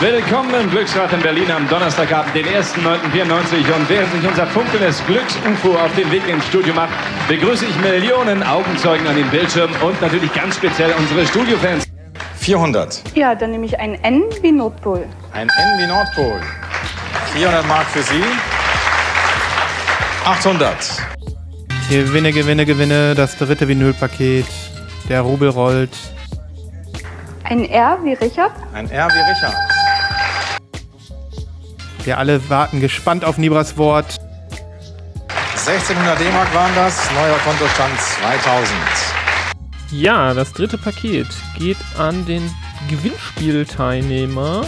Willkommen im Glücksrad in Berlin am Donnerstagabend, den 1.9.94. Und während sich unser funkelndes Glücks-UFO auf den Weg ins Studio macht, begrüße ich Millionen Augenzeugen an den Bildschirmen und natürlich ganz speziell unsere Studiofans. 400. Ja, dann nehme ich ein N wie Nordpol. Ein N wie Nordpol. 400 Mark für Sie. 800. Gewinne, Gewinne, Gewinne, das dritte Vinylpaket. Der Rubel rollt. Ein R wie Richard. Ein R wie Richard. Wir alle warten gespannt auf Nibras Wort. 1600 D-Mark waren das. Neuer Kontostand 2000. Ja, das dritte Paket geht an den Gewinnspielteilnehmer.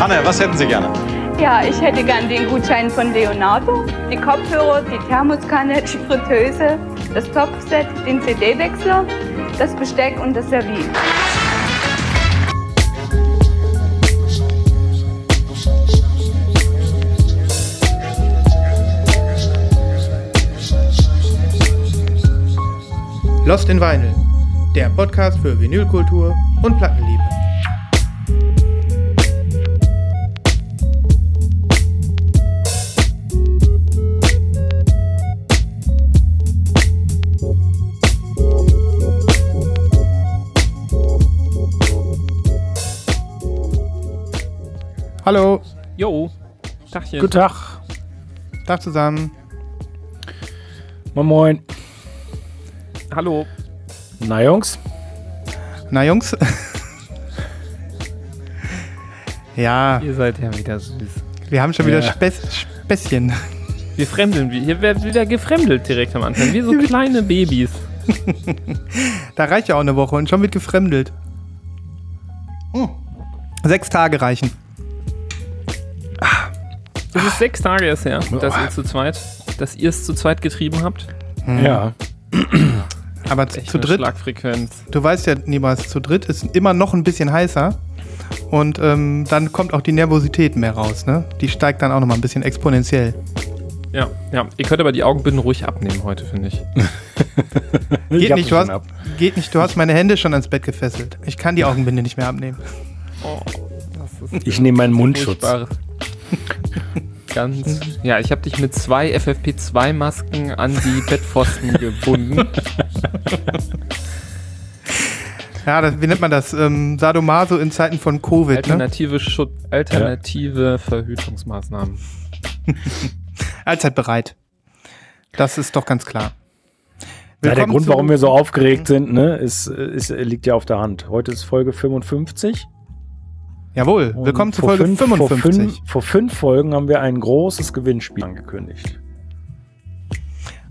Anne, was hätten Sie gerne? Ja, ich hätte gern den Gutschein von Leonardo, die Kopfhörer, die Thermoskanne, die Fritteuse, das Topfset, den CD-Wechsler, das Besteck und das Serviet. Lost in Vinyl, der Podcast für Vinylkultur und Plattenliebe. Hallo, Jo, Tachchen. Guten Tag. Tag zusammen. Moin Moin. Hallo. Na Jungs, Na Jungs. ja, Ihr seid ja wieder süß. wir haben schon wieder Ja. Späß, Späßchen. Wir fremdeln, wie- hier wird wieder gefremdelt direkt am Anfang. Wie so kleine Babys. Da reicht ja auch eine Woche und schon wird gefremdelt. Hm. Sechs Tage reichen. Es ist sechs Tage erst her, dass ihr zu zweit, dass ihr es zu zweit getrieben habt. ja, Aber zu, Echt zu dritt, Schlagfrequenz. du weißt ja niemals, zu dritt ist immer noch ein bisschen heißer. Und ähm, dann kommt auch die Nervosität mehr raus, ne? Die steigt dann auch nochmal ein bisschen exponentiell. Ja, ja. Ihr könnt aber die Augenbinden ruhig abnehmen heute, finde ich. Ich Geht hab nicht, du hast, ab. geht nicht, du hast meine Hände schon ans Bett gefesselt. Ich kann die Augenbinde nicht mehr abnehmen. Oh, das ist Ich nehme meinen Mundschutz. Ganz. Ja, ich habe dich mit zwei FFP2-Masken an die Bettpfosten gebunden. Ja, das, wie nennt man das? Ähm, Sadomaso in Zeiten von Covid, ne? Alternative, Schut alternative Verhütungsmaßnahmen. Allzeit bereit. Das ist doch ganz klar. Ja, der Grund, warum wir so aufgeregt sind, ne, ist, ist, liegt ja auf der Hand. Heute ist Folge 55. Jawohl, Und willkommen zu Folge fünf, 55. Vor fünf, vor fünf Folgen haben wir ein großes Gewinnspiel angekündigt.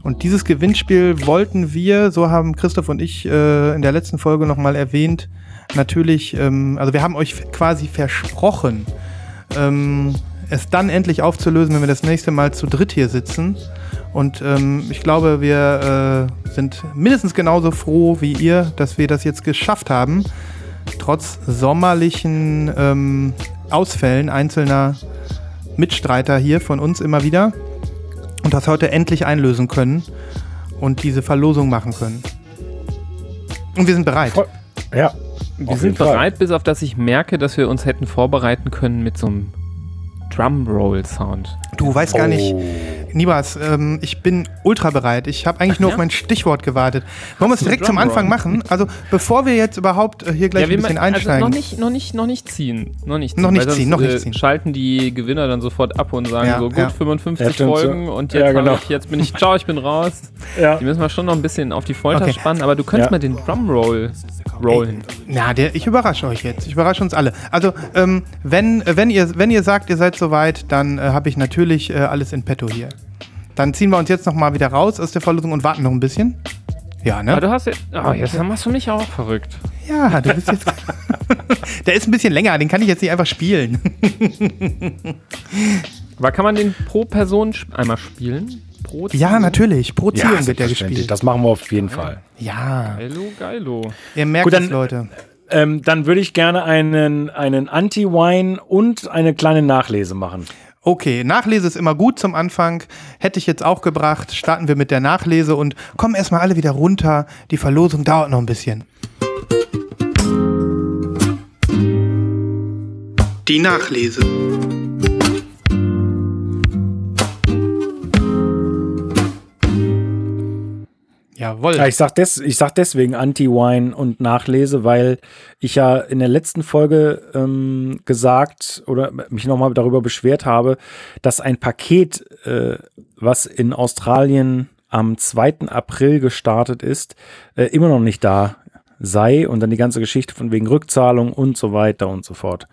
Und dieses Gewinnspiel wollten wir, so haben Christoph und ich äh, in der letzten Folge nochmal erwähnt, natürlich, ähm, also wir haben euch quasi versprochen, ähm, es dann endlich aufzulösen, wenn wir das nächste Mal zu dritt hier sitzen. Und ähm, ich glaube, wir äh, sind mindestens genauso froh wie ihr, dass wir das jetzt geschafft haben, trotz sommerlichen ähm, Ausfällen einzelner Mitstreiter hier von uns immer wieder und das heute endlich einlösen können und diese Verlosung machen können. Und wir sind bereit. Voll- Ja, Wir Auf sind Fall. bereit, bis auf dass ich merke, dass wir uns hätten vorbereiten können mit so einem Drumroll-Sound. Du weißt gar nicht, Oh. Nibas, ähm, ich bin ultra bereit. Ich habe eigentlich nur ja? auf mein Stichwort gewartet. Wollen wir es direkt zum? Anfang machen? Also bevor wir jetzt überhaupt äh, hier gleich ein wir bisschen also einsteigen. noch nicht, noch nicht, noch nicht ziehen. Noch nicht ziehen. Noch nicht ziehen, noch nicht äh, ziehen. Schalten die Gewinner dann sofort ab und sagen Ja, so, gut, ja. 55 Ja, stimmt, Folgen so. und Ja, jetzt, genau. ich, jetzt bin ich, ciao, ich bin raus. Ja. Die müssen wir schon noch ein bisschen auf die Folter Okay. spannen, aber du könntest Ja. mal den Drumroll rollen. Na, der, ich überrasche euch jetzt. Ich überrasche uns alle. Also, ähm, wenn, äh, wenn, ihr, wenn ihr sagt, ihr seid soweit, dann äh, habe ich natürlich äh, alles in petto hier. Dann ziehen wir uns jetzt nochmal wieder raus aus der Verlosung und warten noch ein bisschen. Ja, Aber ne? du hast ja, oh, jetzt machst du mich auch verrückt. Ja, du bist jetzt. der ist ein bisschen länger, den kann ich jetzt nicht einfach spielen. Aber kann man den pro Person einmal spielen? Pro ja, natürlich. Pro Ziehung wird der gespielt. Das machen wir auf jeden Fall. Ja, Geilo, geilo. ihr merkt Gut, dann- es, Leute. Ähm, dann würde ich gerne einen, einen Anti-Wine und eine kleine Nachlese machen. Okay, Nachlese ist immer gut zum Anfang. Hätte ich jetzt auch gebracht. Starten wir mit der Nachlese und kommen erstmal alle wieder runter. Die Verlosung dauert noch ein bisschen. Die Nachlese. Jawohl. Ja, ich sag, des, ich sag deswegen Anti-Wine und Nachlese, weil ich ja in der letzten Folge ähm, gesagt oder mich nochmal darüber beschwert habe, dass ein Paket, äh, was in Australien am 2. April gestartet ist, äh, immer noch nicht da sei und dann die ganze Geschichte von wegen Rückzahlung und so weiter und so fort.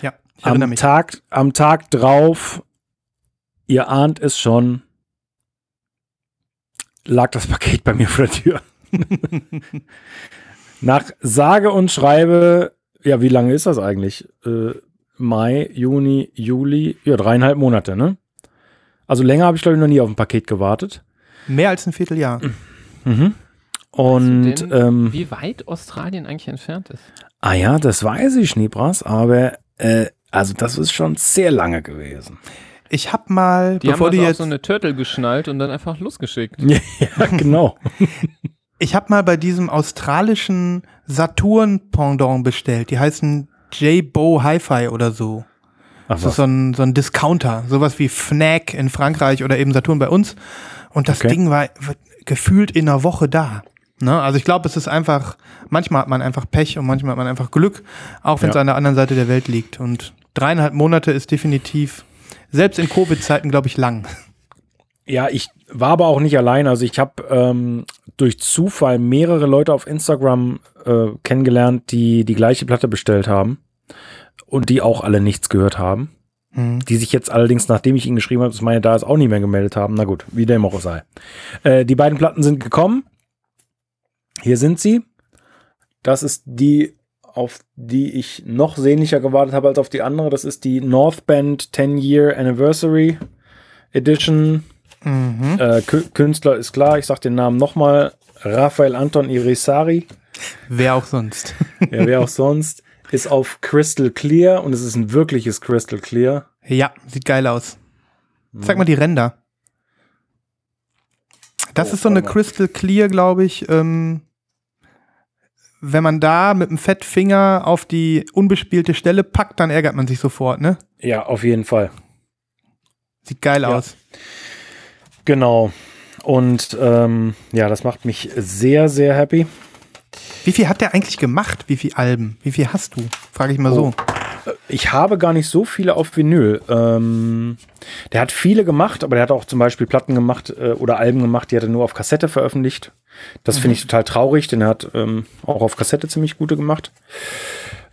ja, ich Am mich. Tag, am Tag drauf, ihr ahnt es schon, lag das Paket bei mir vor der Tür. Nach sage und schreibe, ja, wie lange ist das eigentlich? Äh, Mai, Juni, Juli, ja, dreieinhalb Monate, ne? Also länger habe ich, glaube ich, noch nie auf ein Paket gewartet. Mehr als ein Vierteljahr. Mhm. Und Weißt du denn, ähm, wie weit Australien eigentlich entfernt ist? ah ja, das weiß ich, Nibras, aber äh, also das ist schon sehr lange gewesen. Ich habe mal, Die bevor haben du also auch jetzt, so eine Turtle geschnallt und dann einfach losgeschickt. ja, genau. ich habe mal bei diesem australischen Saturn-Pendant bestellt. Die heißen J-Bo Hi-Fi oder so. Ach, Das ist so ein, so ein Discounter, sowas wie Fnac in Frankreich oder eben Saturn bei uns. Und das Okay. Ding war war gefühlt in einer Woche da. Ne? Also ich glaube, es ist einfach, manchmal hat man einfach Pech und manchmal hat man einfach Glück, auch wenn es Ja. an der anderen Seite der Welt liegt. Und dreieinhalb Monate ist definitiv, selbst in Covid-Zeiten, glaube ich, lang. Ja, ich war aber auch nicht allein. Also ich habe ähm, durch Zufall mehrere Leute auf Instagram äh, kennengelernt, die die gleiche Platte bestellt haben und die auch alle nichts gehört haben. Hm. Die sich jetzt allerdings, nachdem ich ihnen geschrieben habe, dass meine da ist, auch nicht mehr gemeldet haben. Na gut, wie dem auch sei. Äh, die beiden Platten sind gekommen. Hier sind sie. Das ist die, auf die ich noch sehnlicher gewartet habe als auf die andere. Das ist die North Band 10 Year Anniversary Edition. Mhm. Äh, Kü- Künstler ist klar, ich sag den Namen nochmal. Raphael Anton Irisari, Wer auch sonst. ja, wer auch sonst, ist auf Crystal Clear und es ist ein wirkliches Crystal Clear. ja, sieht geil aus. Zeig mal die Ränder. Das Oh, ist so eine. Crystal Clear, glaube ich. Ähm, wenn man da mit dem Fettfinger auf die unbespielte Stelle packt, dann ärgert man sich sofort, ne? Ja, auf jeden Fall. Sieht geil Ja. aus. Genau. Und ähm, ja, das macht mich sehr, sehr happy. Wie viel hat der eigentlich gemacht? Wie viel Alben? Wie viel hast du? Frage ich mal so. Ich habe gar nicht so viele auf Vinyl. Ähm, der hat viele gemacht, aber der hat auch zum Beispiel Platten gemacht äh, oder Alben gemacht, die hat er nur auf Kassette veröffentlicht. Das finde ich total traurig, denn er hat ähm, auch auf Kassette ziemlich gute gemacht.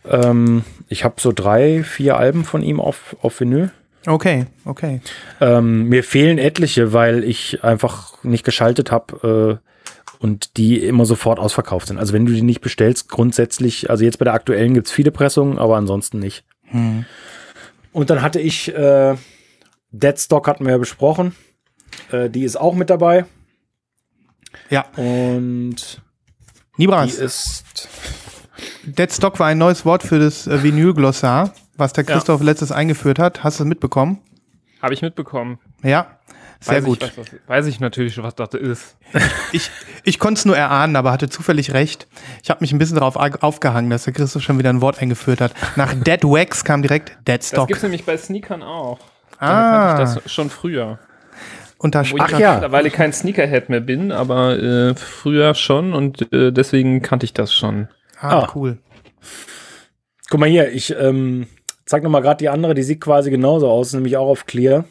Ähm, ich habe so drei, vier Alben von ihm auf, auf Vinyl. Okay, okay. Ähm, mir fehlen etliche, weil ich einfach nicht geschaltet habe äh, und die immer sofort ausverkauft sind. Also wenn du die nicht bestellst, grundsätzlich, also jetzt bei der aktuellen gibt es viele Pressungen, aber ansonsten nicht. Hm. Und dann hatte ich, äh, Deadstock hatten wir ja besprochen. Äh, die ist auch mit dabei. Ja, Und die Nibras, ist. Deadstock war ein neues Wort für das äh, Vinyl-Glossar, was der Ja. Christoph letztes eingeführt hat. Hast du es mitbekommen? Habe ich mitbekommen. Ja, sehr weiß gut. Ich, was, das- weiß ich natürlich, was das ist. Ich, ich konnte es nur erahnen, aber hatte zufällig recht. Ich habe mich ein bisschen darauf au- aufgehangen, dass der Christoph schon wieder ein Wort eingeführt hat. Nach Dead Wax kam direkt Dead Das Stock. gibt es nämlich bei Sneakern auch. Ah. Damit ich das schon früher. Und da Wo ich Ach ja. mittlerweile kein Sneakerhead mehr bin, aber äh, früher schon und äh, deswegen kannte ich das schon. Ah, Ah. cool. Guck mal hier, ich ähm, zeig noch mal gerade die andere, die sieht quasi genauso aus, nämlich auch auf Clear,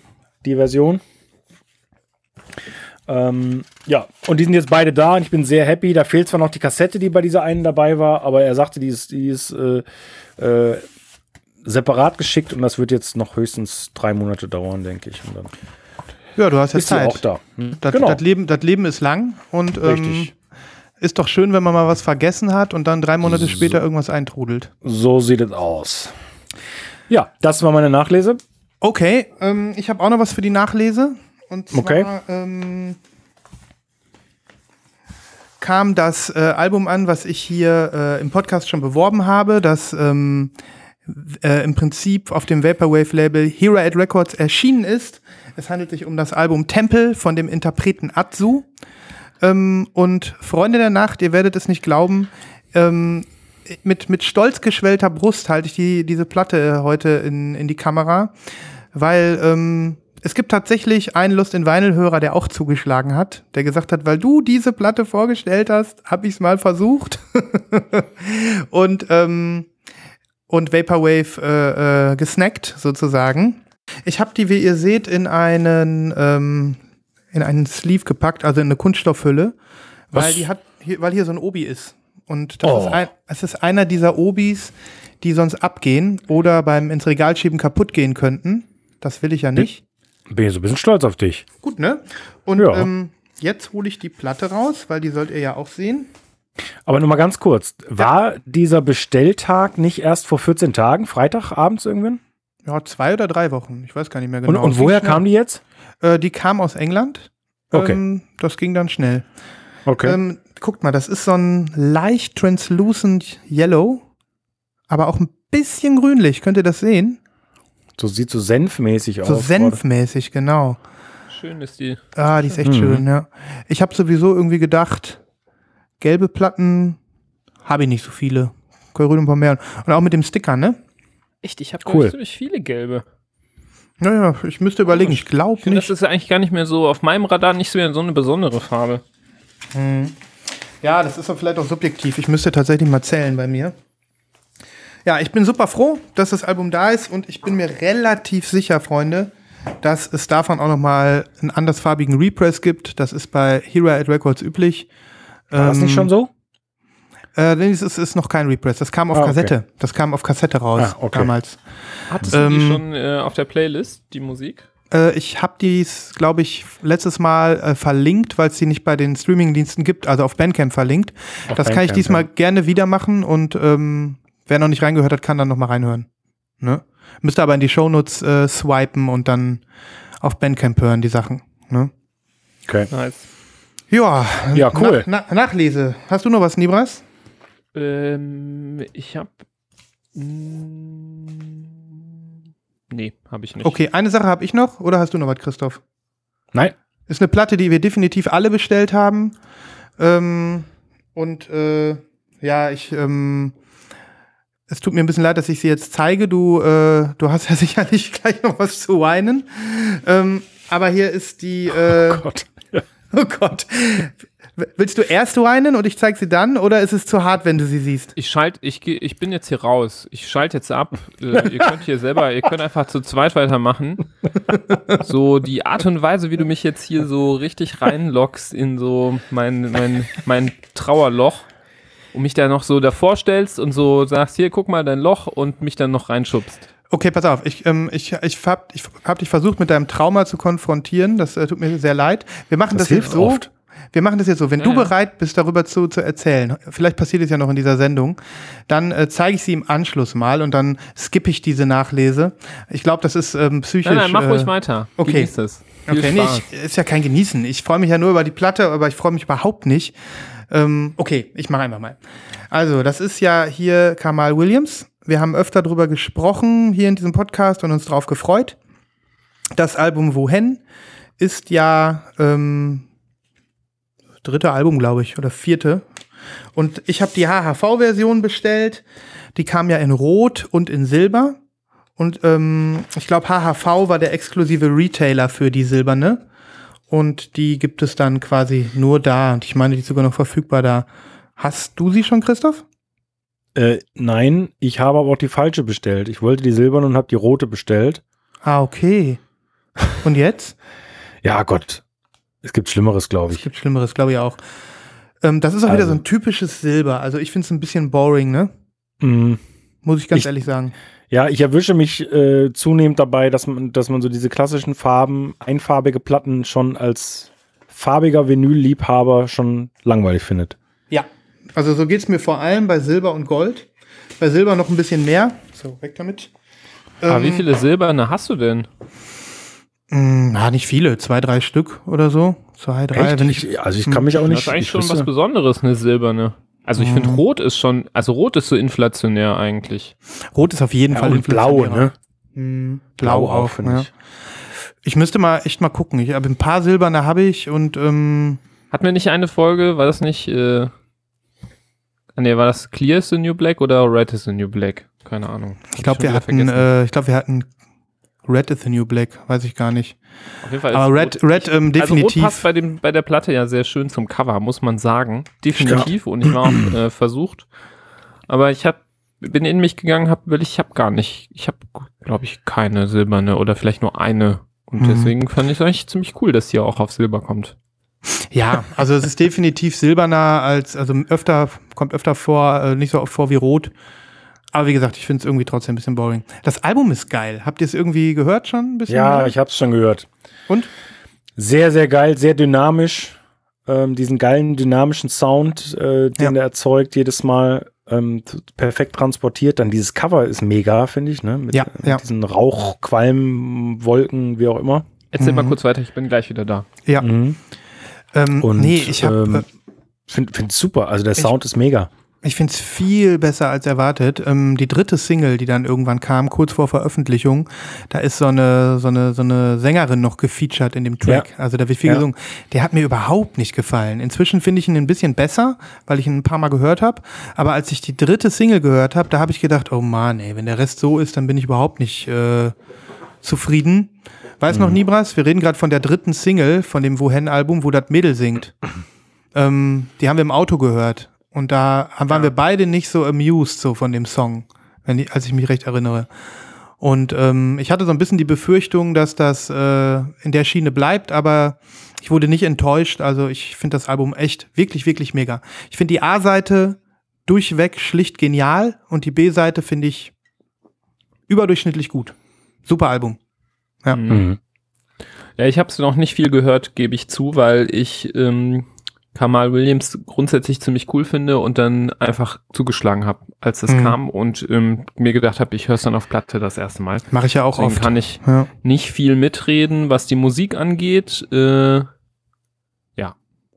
die Version. Ähm, ja, und die sind jetzt beide da und ich bin sehr happy. Da fehlt zwar noch die Kassette, die bei dieser einen dabei war, aber er sagte, die ist, die ist äh, äh, separat geschickt und das wird jetzt noch höchstens drei Monate dauern, denke ich. Und dann Ja, du hast ja ist Zeit. auch da. Hm? Das, genau, das, Leben, das Leben ist lang und ähm, ist doch schön, wenn man mal was vergessen hat und dann drei Monate später irgendwas eintrudelt. So sieht es aus. Ja, das war meine Nachlese. Okay, ähm, ich habe auch noch was für die Nachlese. Und zwar Okay. ähm, kam das äh, Album an, was ich hier äh, im Podcast schon beworben habe, das ähm, äh, im Prinzip auf dem Vaporwave-Label Hero at Records erschienen ist. Es handelt sich um das Album Tempel von dem Interpreten Atsu. Ähm, und Freunde der Nacht, ihr werdet es nicht glauben, ähm, mit, mit stolz geschwellter Brust halte ich die, diese Platte heute in, in die Kamera, weil ähm, es gibt tatsächlich einen Lust in Vinyl-Hörer, der auch zugeschlagen hat, der gesagt hat, weil du diese Platte vorgestellt hast, habe ich es mal versucht. und, ähm, und Vaporwave äh, äh, gesnackt sozusagen. Ich habe die, wie ihr seht, in einen, ähm, in einen Sleeve gepackt, also in eine Kunststoffhülle, weil Was? die hat, hier, weil hier so ein Obi ist. Und das Oh. ist ein, es ist einer dieser Obis, die sonst abgehen oder beim ins Regal schieben kaputt gehen könnten. Das will ich ja nicht. Bin ich so ein bisschen stolz auf dich. Gut, ne? Und Ja. ähm, jetzt hole ich die Platte raus, weil die sollt ihr ja auch sehen. Aber nur mal ganz kurz. War dieser Bestelltag nicht erst vor 14 Tagen, Freitagabends irgendwann? Ja, zwei oder drei Wochen. Ich weiß gar nicht mehr Und, genau. und woher kam die jetzt? Äh, die kam aus England. Okay. Ähm, das ging dann schnell. Okay. Ähm, guckt mal, das ist so ein leicht translucent Yellow, aber auch ein bisschen grünlich. Könnt ihr das sehen? So sieht so senfmäßig So aus. senfmäßig, genau. Schön ist die. Ah, die ist echt Mhm. schön, ja. Ich habe sowieso irgendwie gedacht, gelbe Platten habe ich nicht so viele. Grün ein paar mehr. Und auch mit dem Sticker, ne? Echt, ich habe Cool. ziemlich viele gelbe. Naja, ich müsste überlegen. Ich glaube nicht. das ist ja eigentlich gar nicht mehr so auf meinem Radar nicht so so eine besondere Farbe. Ja, das ist doch vielleicht auch subjektiv. Ich müsste tatsächlich mal zählen bei mir. Ja, ich bin super froh, dass das Album da ist und ich bin mir relativ sicher, Freunde, dass es davon auch noch mal einen andersfarbigen Repress gibt. Das ist bei Hero at Records üblich. War das nicht Ähm, schon so? Äh, nee, es ist, ist noch kein Repress. Das kam auf Ah, okay. Kassette. Das kam auf Kassette raus Ah, okay. damals. Hattest Ähm, du die schon äh, auf der Playlist, die Musik? Äh, ich habe dies, glaube ich, letztes Mal äh, verlinkt, weil es die nicht bei den Streamingdiensten gibt, also auf Bandcamp verlinkt. Auf das kann ich Bandcamp, diesmal ja. gerne wieder machen und ähm, wer noch nicht reingehört hat, kann dann noch mal reinhören. Ne? Müsste aber in die Shownotes äh, swipen und dann auf Bandcamp hören, die Sachen. Ne? Okay. Nice. Ja, Ja, cool. Nach, na, Nachlese. Hast du noch was, Nibras? Ähm, ich habe. Nee, habe ich nicht. Okay, eine Sache habe ich noch. Oder hast du noch was, Christoph? Nein. Ist eine Platte, die wir definitiv alle bestellt haben. Ähm, und äh, ja, ich. Ähm, es tut mir ein bisschen leid, dass ich sie jetzt zeige. Du, äh, du hast ja sicherlich gleich noch was zu weinen. Ähm, aber hier ist die. Äh, Gott. oh Gott. Willst du erst weinen und ich zeige sie dann? Oder ist es zu hart, wenn du sie siehst? Ich schalt, ich, geh- ich bin jetzt hier raus. Ich schalte jetzt ab. äh, ihr könnt hier selber, ihr könnt einfach zu zweit weitermachen. So die Art und Weise, wie du mich jetzt hier so richtig reinlockst in so mein, mein, mein Trauerloch und mich da noch so davor stellst und so sagst, hier, guck mal dein Loch und mich dann noch reinschubst. Okay, pass auf. Ich, ähm, ich, ich hab, ich hab dich versucht, mit deinem Trauma zu konfrontieren. Das äh, tut mir sehr leid. Wir machen das, Das jetzt hilft so. oft. Wir machen das jetzt so. Wenn Ja, du bereit bist, darüber zu, zu erzählen, vielleicht passiert es ja noch in dieser Sendung, dann äh, zeige ich sie im Anschluss mal und dann skippe ich diese Nachlese. Ich glaube, das ist ähm, psychisch. Nein, nein, mach äh, ruhig weiter. okay. Genieß es. Viel Okay, nee, ich, ist ja kein Genießen. Ich freue mich ja nur über die Platte, aber ich freue mich überhaupt nicht. Ähm, okay, ich mache einfach mal. Also, das ist ja hier Kamal Williams. Wir haben öfter drüber gesprochen hier in diesem Podcast und uns drauf gefreut. Das Album Wohen ist ja ähm, dritte Album, glaube ich, oder vierte. Und ich habe die HHV-Version bestellt. Die kam ja in Rot und in Silber. Und ähm, ich glaube, HHV war der exklusive Retailer für die silberne. Und die gibt es dann quasi nur da. Und ich meine, die ist sogar noch verfügbar da. Hast du sie schon, Christoph? Äh, nein, ich habe aber auch die falsche bestellt. Ich wollte die silberne und habe die rote bestellt. Ah, okay. Und jetzt? Ja, Gott. Es gibt Schlimmeres, glaube Es ich. gibt Schlimmeres, glaube ich auch. Ähm, das ist auch wieder Also- so ein typisches Silber. Also ich finde es ein bisschen boring, ne? Mm. Muss ich ganz Ich- ehrlich sagen. Ja, ich erwische mich äh, zunehmend dabei, dass man, dass man so diese klassischen Farben, einfarbige Platten schon als farbiger Vinyl-Liebhaber schon langweilig findet. Ja. Also so geht's mir vor allem bei Silber und Gold. Bei Silber noch ein bisschen mehr. So, weg damit. Aber Ähm, wie viele silberne hast du denn? mh, Na, nicht viele. Zwei, drei Stück oder so. Zwei, drei. Wenn ich, also ich kann mich auch Das nicht. ist eigentlich ich schon wüsste- was Besonderes, eine silberne. Also ich finde Rot ist schon, also Rot ist so inflationär eigentlich. Rot ist auf jeden ja, Fall und blau, ne? Hm, Blau, auch, finde ja. ich. Ich müsste mal echt mal gucken. Ich habe ein paar silberne habe ich und ähm, Hatten wir nicht eine Folge, war das nicht, äh, Nee, war das Clear is the New Black oder Red is the New Black? Keine Ahnung. Hab Ich glaube, schon wir hatten, äh, ich glaube, wir hatten Red is the New Black, weiß ich gar nicht. Auf jeden Fall Aber ist Red, Red ähm, Also Rot definitiv. passt bei, dem, bei der Platte ja sehr schön zum Cover, muss man sagen. Definitiv. Und ich war auch äh, versucht. Aber ich hab, bin in mich gegangen, hab, weil ich habe gar nicht, ich habe, glaube ich, keine silberne oder vielleicht nur eine. Und Mhm. deswegen fand ich es eigentlich ziemlich cool, dass die auch auf Silber kommt. Ja, also es ist definitiv silberner als, also öfter, kommt öfter vor, äh, nicht so oft vor wie rot. Aber wie gesagt, ich finde es irgendwie trotzdem ein bisschen boring. Das Album ist geil. Habt ihr es irgendwie gehört schon? Ein bisschen Ja, mehr? ich habe es schon gehört. Und? Sehr, sehr geil, sehr dynamisch. Ähm, diesen geilen dynamischen Sound, äh, den Ja. er erzeugt, jedes Mal ähm, perfekt transportiert. Dann dieses Cover ist mega, finde ich, ne? Mit, Ja, mit ja. diesen Rauch, Qualm, Wolken, wie auch immer. Erzähl mal Mhm. kurz weiter, ich bin gleich wieder da. Ja. Mhm. Ähm, Und nee, ich habe ähm, Finde find super. Also der Ich- Sound ist mega. Ich finde es viel besser als erwartet. Ähm, die dritte Single, die dann irgendwann kam, kurz vor Veröffentlichung, da ist so eine, so eine, so eine Sängerin noch gefeatured in dem Track. Also da wird viel Ja. gesungen. Der hat mir überhaupt nicht gefallen. Inzwischen finde ich ihn ein bisschen besser, weil ich ihn ein paar Mal gehört habe. Aber als ich die dritte Single gehört habe, da habe ich gedacht, oh Mann, ey, wenn der Rest so ist, dann bin ich überhaupt nicht äh, zufrieden. Weiß noch Nibras, wir reden gerade von der dritten Single von dem Wohen-Album, wo das Mädel singt. Ähm, die haben wir im Auto gehört. Und da waren wir beide nicht so amused so von dem Song, wenn ich, als ich mich recht erinnere. Und ähm, ich hatte so ein bisschen die Befürchtung, dass das äh, in der Schiene bleibt, aber ich wurde nicht enttäuscht. Also ich finde das Album echt wirklich, wirklich mega. Ich finde die A-Seite durchweg schlicht genial und die B-Seite finde ich überdurchschnittlich gut. Super Album. Ja. Mhm. Ja, ich habe es noch nicht viel gehört, gebe ich zu, weil ich ähm, Kamal Williams grundsätzlich ziemlich cool finde und dann einfach zugeschlagen habe, als das Mhm. kam und ähm, mir gedacht habe, ich höre es dann auf Platte das erste Mal. Mache ich ja auch Deswegen oft. kann ich Ja. nicht viel mitreden, was die Musik angeht. Äh,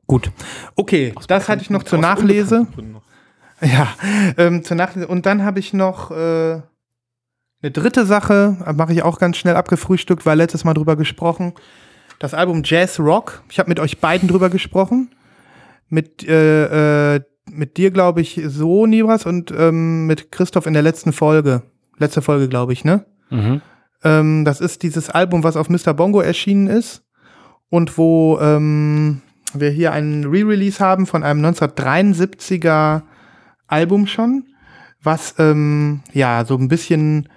Gut. Okay, aus das hatte ich noch zur Nachlese. noch. Ja, ähm, zur Nachlese. Und dann habe ich noch äh, eine dritte Sache, äh, mache ich auch ganz schnell abgefrühstückt, weil letztes Mal drüber gesprochen. Das Album Jazz Rock. Ich habe mit euch beiden drüber gesprochen. Mit, äh, äh, mit dir, glaube ich, so, Nibras, und ähm, mit Christoph in der letzten Folge. Letzte Folge, glaube ich, ne? Mhm. Ähm, das ist dieses Album, was auf Mr. Bongo erschienen ist und wo ähm, wir hier einen Re-Release haben von einem 1973er Album schon, was ähm, ja so ein bisschen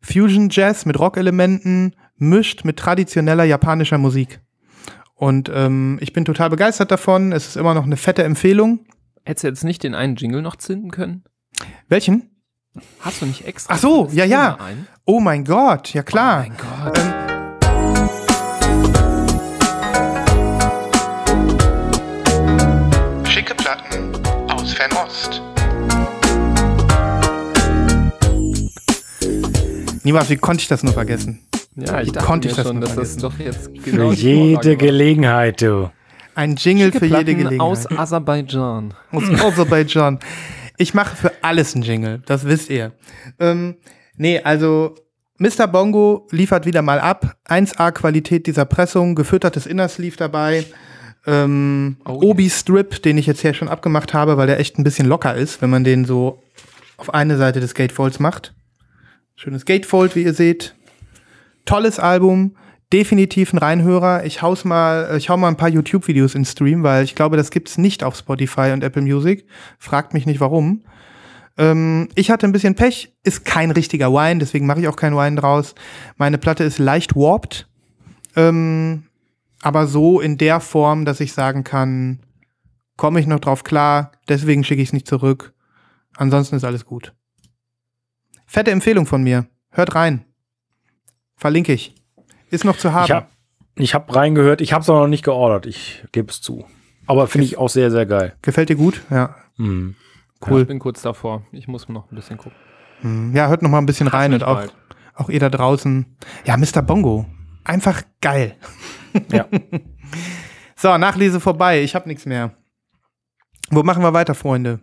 Fusion Jazz mit Rock-Elementen mischt mit traditioneller japanischer Musik. Und ähm, ich bin total begeistert davon. Es ist immer noch eine fette Empfehlung. Hättest du jetzt nicht den einen Jingle noch zünden können? Welchen? Hast du nicht extra? Ach so, ja, ja. Ein? Oh mein Gott, ja klar. Oh mein Gott. Schicke Platten aus Fernost. Niemals, wie konnte ich das nur vergessen? Ja, ich Wie konnte ich das schon, dass das doch jetzt Für genau die jede. Gelegenheit, du. Ein Jingle für jede Platten Gelegenheit. aus Aserbaidschan. Aus Aserbaidschan. Ich mache für alles einen Jingle, das wisst ihr. Ähm, nee, also Mr. Bongo liefert wieder mal ab. 1A Qualität dieser Pressung, gefüttertes Innersleeve dabei. Ähm, Oh yeah. Obi-Strip, den ich jetzt hier schon abgemacht habe, weil der echt ein bisschen locker ist, wenn man den so auf eine Seite des Gatefolds macht. Schönes Gatefold, wie ihr seht. Tolles Album, definitiv ein Reinhörer. Ich hau's mal, ich hau mal ein paar YouTube-Videos in Stream, weil ich glaube, das gibt's nicht auf Spotify und Apple Music. Fragt mich nicht warum. Ähm, ich hatte ein bisschen Pech, ist kein richtiger Wine, deswegen mache ich auch keinen Wine draus. Meine Platte ist leicht warped, ähm, aber so in der Form, dass ich sagen kann, komme ich noch drauf klar, deswegen schicke ich es nicht zurück. Ansonsten ist alles gut. Fette Empfehlung von mir. Hört rein. Verlinke ich. Ist noch zu haben. Ich habe ich hab reingehört, ich habe es auch noch nicht geordert, ich gebe es zu. Aber finde ich auch sehr, sehr geil. Gefällt dir gut? Ja, Mhm. Ja, cool. ich bin kurz davor. Ich muss noch ein bisschen gucken. Hm, Ja, hört noch mal ein bisschen rein und auch, bald. auch ihr da draußen. Ja, Mr. Bongo. Einfach geil. Ja. So, Nachlese vorbei. Ich habe nichts mehr. Wo machen wir weiter, Freunde?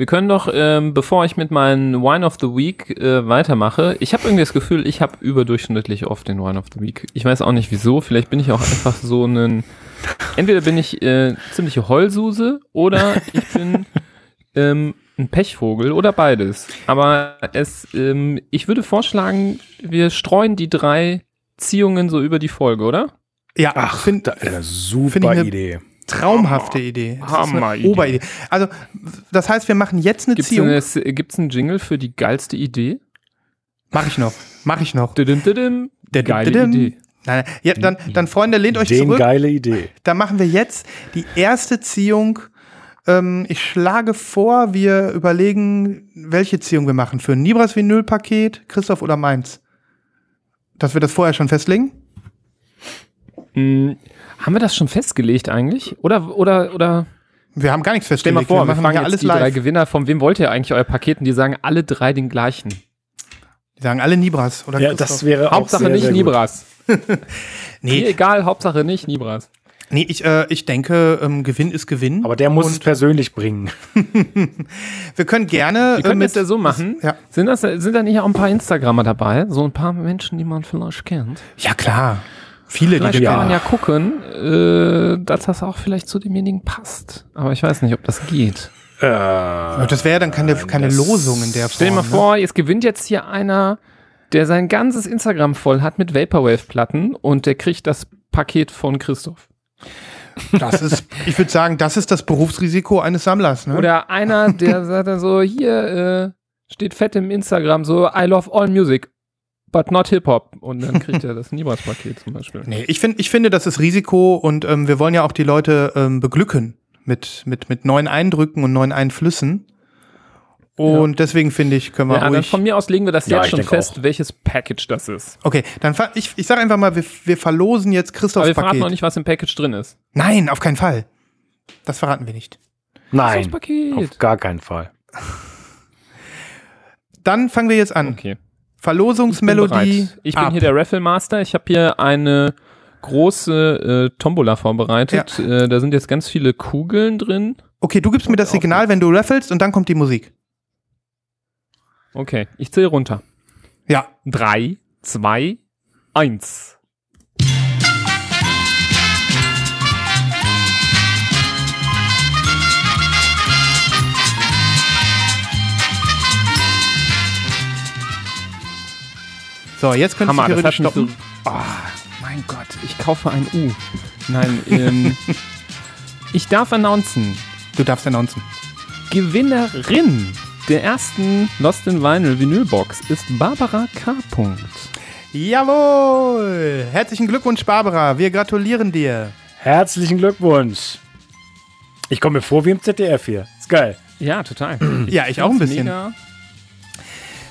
Wir können doch, ähm, bevor ich mit meinem Wine of the Week äh, weitermache, ich habe irgendwie das Gefühl, ich habe überdurchschnittlich oft den Wine of the Week. Ich weiß auch nicht wieso, vielleicht bin ich auch einfach so ein, entweder bin ich äh, ziemliche Heulsuse oder ich bin ähm, ein Pechvogel oder beides. Aber es, ähm, ich würde vorschlagen, wir streuen die drei Ziehungen so über die Folge, oder? Ja, Ach, find, da, eine super Find ich eine- Idee. Traumhafte Idee. Das ist eine Hammeridee. Oberidee. Also, das heißt, wir machen jetzt eine Gibt's Ziehung. eine- Gibt's einen Jingle für die geilste Idee? Mach ich noch. Mach ich noch. Didim, didim. Geile Didim. Idee. Nein. Ja, dann, dann, Freunde, lehnt euch Den zurück. geile Idee. Da machen wir jetzt die erste Ziehung. Ähm, ich schlage vor, wir überlegen, welche Ziehung wir machen. Für ein Nibras Vinyl-Paket, Christoph oder meins? Dass wir das vorher schon festlegen? Hm, haben wir das schon festgelegt eigentlich? Oder, oder, oder? Wir haben gar nichts Stell mal festgelegt. vor, wir, machen fragen ja jetzt alles die drei live. Gewinner. Von wem wollt ihr eigentlich euer Paket? Und die sagen alle drei den gleichen. Die sagen alle Nibras oder Ja, das wäre auch Hauptsache sehr, nicht sehr. Nibras. Mir nee, egal, Hauptsache nicht Nibras. nee ich, äh, ich denke, ähm, Gewinn ist Gewinn. Aber der muss es persönlich bringen. wir können gerne. Wir können äh, das ja so machen. Ja. Sind, das, sind da nicht auch ein paar Instagrammer dabei? So ein paar Menschen, die man vielleicht kennt. ja, klar. Viele, die Vielleicht wir kann man ja gucken, äh, dass das auch vielleicht zu demjenigen passt. Aber ich weiß nicht, ob das geht. Ja, Das wäre dann keine, keine Losung in der Form. Stell dir mal ne? vor, jetzt gewinnt jetzt hier einer, der sein ganzes Instagram voll hat mit Vaporwave-Platten und der kriegt das Paket von Christoph. Das ist, ich würde sagen, das ist das Berufsrisiko eines Sammlers. Ne? Oder einer, der sagt dann so, hier äh, steht fett im Instagram so, I love all music, but not Hip-Hop. Und dann kriegt er das Nibras-Paket zum Beispiel. Nee, ich, find, ich finde, das ist Risiko und ähm, wir wollen ja auch die Leute ähm, beglücken mit, mit, mit neuen Eindrücken und neuen Einflüssen. Und deswegen finde ich, können wir Ja, dann ruhig. von mir aus legen wir das Ja, jetzt schon fest, auch. welches Package das ist. Okay, dann ich, ich sage einfach mal, wir, wir verlosen jetzt Aber Christophs wir verraten Paket. noch nicht, was im Package drin ist. Nein, auf keinen Fall. Das verraten wir nicht. Nein, Paket. auf gar keinen Fall. Dann fangen wir jetzt an. Okay. Verlosungsmelodie. Ich bin ab. hier der Raffle Master. Ich habe hier eine große äh, Tombola vorbereitet. Äh, da sind jetzt ganz viele Kugeln drin. Okay, du gibst mir das Signal, wenn du raffelst und dann kommt die Musik. Okay, ich zähle runter. Ja. Drei, zwei, eins. So, jetzt könntest Hammer, du das theoretisch stoppen. so. Ah, mein Gott, ich kaufe ein U. Nein, ähm, ich darf announcen, Du darfst announcen. Gewinnerin der ersten Lost in Vinyl Vinylbox ist Barbara K. Punkt. Jawohl! Herzlichen Glückwunsch, Barbara. Wir gratulieren dir. Herzlichen Glückwunsch. Ich komme mir vor wie im ZDF hier. Ist geil. Ja, total. Ja, ich auch ein bisschen. Mega.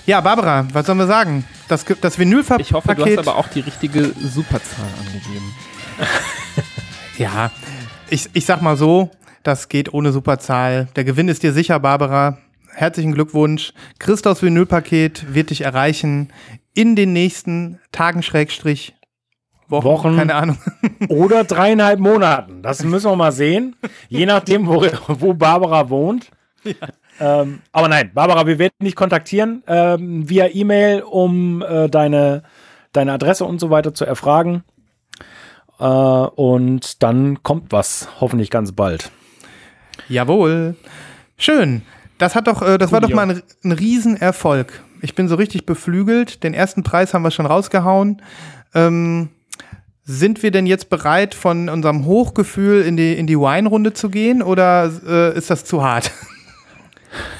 Ja, Barbara, was sollen wir sagen? Das, das Vinylpaket. Ich hoffe, du hast aber auch die richtige Superzahl angegeben. Ja, ich, ich sag mal so, das geht ohne Superzahl. Der Gewinn ist dir sicher, Barbara. Herzlichen Glückwunsch. Christophs Vinylpaket wird dich erreichen in den nächsten Tagen, Schrägstrich, Wochen, Wochen. keine Ahnung. Oder dreieinhalb Monaten. Das müssen wir mal sehen. Je nachdem, wo, wo Barbara wohnt. Ähm, aber nein, Barbara, wir werden dich kontaktieren ähm, via E-Mail, um äh, deine, deine Adresse und so weiter zu erfragen. Äh, und dann kommt was, hoffentlich ganz bald. Jawohl. Schön. Das hat doch, äh, das war doch mal ein, ein Riesenerfolg. Ich bin so richtig beflügelt. Den ersten Preis haben wir schon rausgehauen. Ähm, sind wir denn jetzt bereit, von unserem Hochgefühl in die, in die Wine-Runde zu gehen oder äh, ist das zu hart?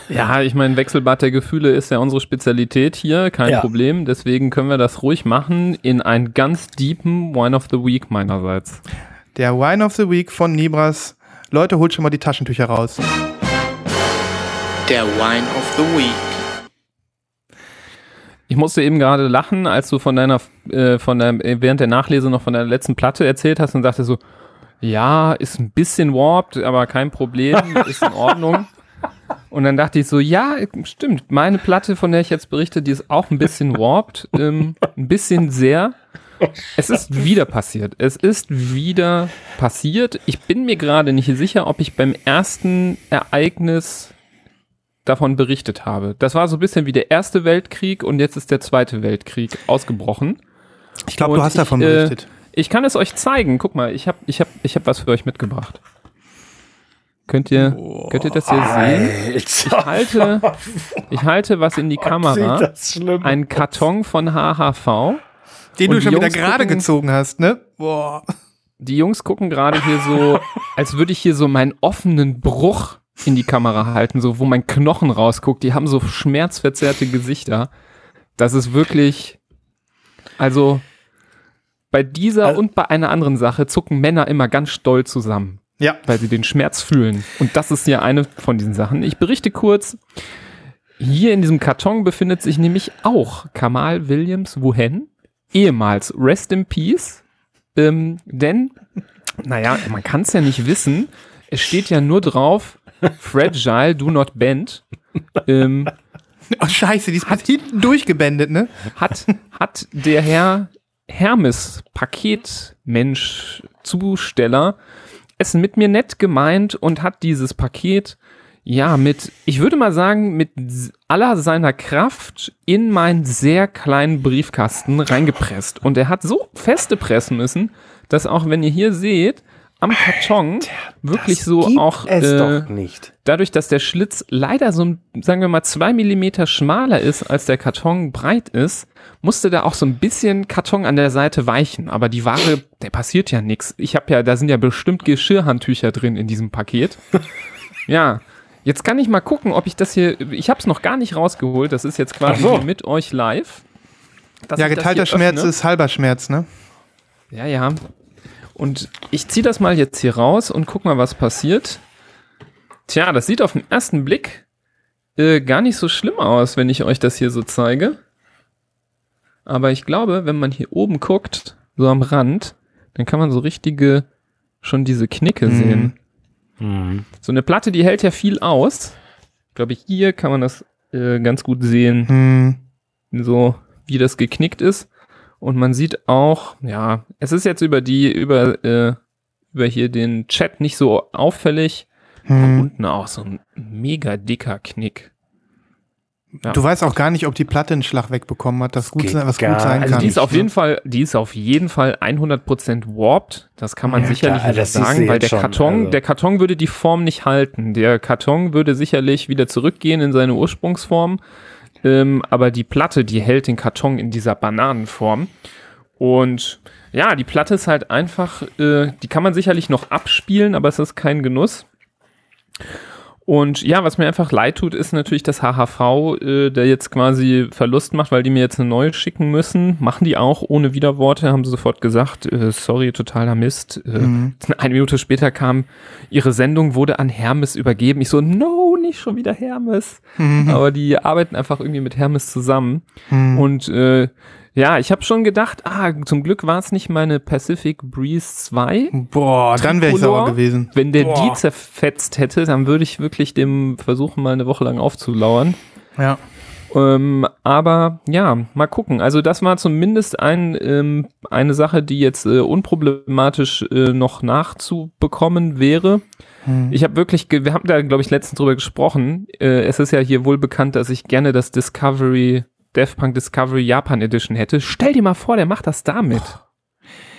Ja, ich meine, Wechselbad der Gefühle ist ja unsere Spezialität hier, kein Ja. Problem. Deswegen können wir das ruhig machen in einen ganz deepen Wine of the Week meinerseits. Der Wine of the Week von Nibras. Leute, holt schon mal die Taschentücher raus. Der Wine of the Week. Ich musste eben gerade lachen, als du von deiner, äh, von deinem, äh, während der Nachlese noch von deiner letzten Platte erzählt hast und sagte so, ja, ist ein bisschen warped, aber kein Problem, ist in Ordnung. Und dann dachte ich so, ja, stimmt, meine Platte, von der ich jetzt berichte, die ist auch ein bisschen warped, ähm, ein bisschen sehr. Es ist wieder passiert. Es ist wieder passiert. Ich bin mir gerade nicht sicher, ob ich beim ersten Ereignis davon berichtet habe. Das war so ein bisschen wie der Erste Weltkrieg und jetzt ist der Zweite Weltkrieg ausgebrochen. Ich glaube, du hast ich, davon äh, berichtet. Ich kann es euch zeigen. Guck mal, ich habe ich hab, ich hab was für euch mitgebracht. Könnt ihr, könnt ihr das hier sehen? Ich halte, ich halte was in die Kamera. Ein Karton von HHV. Den du schon wieder gerade gucken- gezogen hast, ne? Boah. Die Jungs gucken gerade hier so, als würde ich hier so meinen offenen Bruch in die Kamera halten, so wo mein Knochen rausguckt. Die haben so schmerzverzerrte Gesichter. Das ist wirklich, also bei dieser Also- und bei einer anderen Sache zucken Männer immer ganz stolz zusammen. Ja. weil sie den Schmerz fühlen. Und das ist ja eine von diesen Sachen. Ich berichte kurz. Hier in diesem Karton befindet sich nämlich auch Kamal Williams Wuhen, ehemals Rest in Peace. Ähm, denn, naja, man kann es ja nicht wissen. Es steht ja nur drauf, Fragile, do not bend. Ähm, Oh, scheiße, die ist bis hinten durchgebändet, ne? hat, hat der Herr Hermes Paketmensch Zusteller es mit mir nett gemeint und hat dieses Paket ja mit, ich würde mal sagen, mit aller seiner Kraft in meinen sehr kleinen Briefkasten reingepresst. Und er hat so feste pressen müssen, dass auch wenn ihr hier seht, am Karton wirklich so Gibt auch es äh, doch nicht. dadurch, dass der Schlitz leider so, ein, sagen wir mal, zwei Millimeter schmaler ist, als der Karton breit ist, musste da auch so ein bisschen Karton an der Seite weichen. Aber die Ware, der passiert ja nichts. Ich habe ja, da sind ja bestimmt Geschirrhandtücher drin in diesem Paket. ja. Jetzt kann ich mal gucken, ob ich das hier, ich habe es noch gar nicht rausgeholt, das ist jetzt quasi so. mit euch live. ja, das geteilter Schmerz öffne. ist halber Schmerz, ne? Ja, ja. Und ich ziehe das mal jetzt hier raus und guck mal, was passiert. Tja, das sieht auf den ersten Blick äh, gar nicht so schlimm aus, wenn ich euch das hier so zeige. Aber ich glaube, wenn man hier oben guckt, so am Rand, dann kann man so richtige, schon diese Knicke Mhm. sehen. So eine Platte, die hält ja viel aus. Ich glaube, hier kann man das äh, ganz gut sehen Hm. so wie das geknickt ist. Und man sieht auch, ja, es ist jetzt über die, über, äh, über hier den Chat nicht so auffällig. Hm. Unten auch so ein mega dicker Knick. Ja. Du weißt auch gar nicht, ob die Platte einen Schlag wegbekommen hat, das gut sein, was gar gut sein Also kann. die ist auf ne? jeden Fall, die ist auf jeden Fall 100% warped. Das kann man Ja, sicherlich klar, sagen, weil der schon, Karton, also. der Karton würde die Form nicht halten. Der Karton würde sicherlich wieder zurückgehen in seine Ursprungsform. Ähm, aber die Platte, die hält den Karton in dieser Bananenform. Und ja, die Platte ist halt einfach, äh, die kann man sicherlich noch abspielen, aber es ist kein Genuss. Und ja, was mir einfach leid tut, ist natürlich das HHV, äh, der jetzt quasi Verlust macht, weil die mir jetzt eine neue schicken müssen. Machen die auch ohne Widerworte, haben sie sofort gesagt, äh, sorry, totaler Mist. Äh, Eine Minute später kam, ihre Sendung wurde an Hermes übergeben. Ich so, no, nicht schon wieder Hermes. Aber die arbeiten einfach irgendwie mit Hermes zusammen. Und äh, ja, ich habe schon gedacht, ah, zum Glück war es nicht meine Pacific Breeze 2. Boah, dann wäre ich sauer gewesen. Wenn der Boah. die zerfetzt hätte, dann würde ich wirklich dem versuchen, mal eine Woche lang aufzulauern. Ja. Ähm, aber ja, mal gucken. Also das war zumindest ein, ähm, eine Sache, die jetzt äh, unproblematisch äh, noch nachzubekommen wäre. Ich habe wirklich, wir haben da, glaube ich, letztens drüber gesprochen. Äh, es ist ja hier wohl bekannt, dass ich gerne das Discovery, Daft Punk Discovery Japan Edition hätte. Stell dir mal vor, der macht das damit.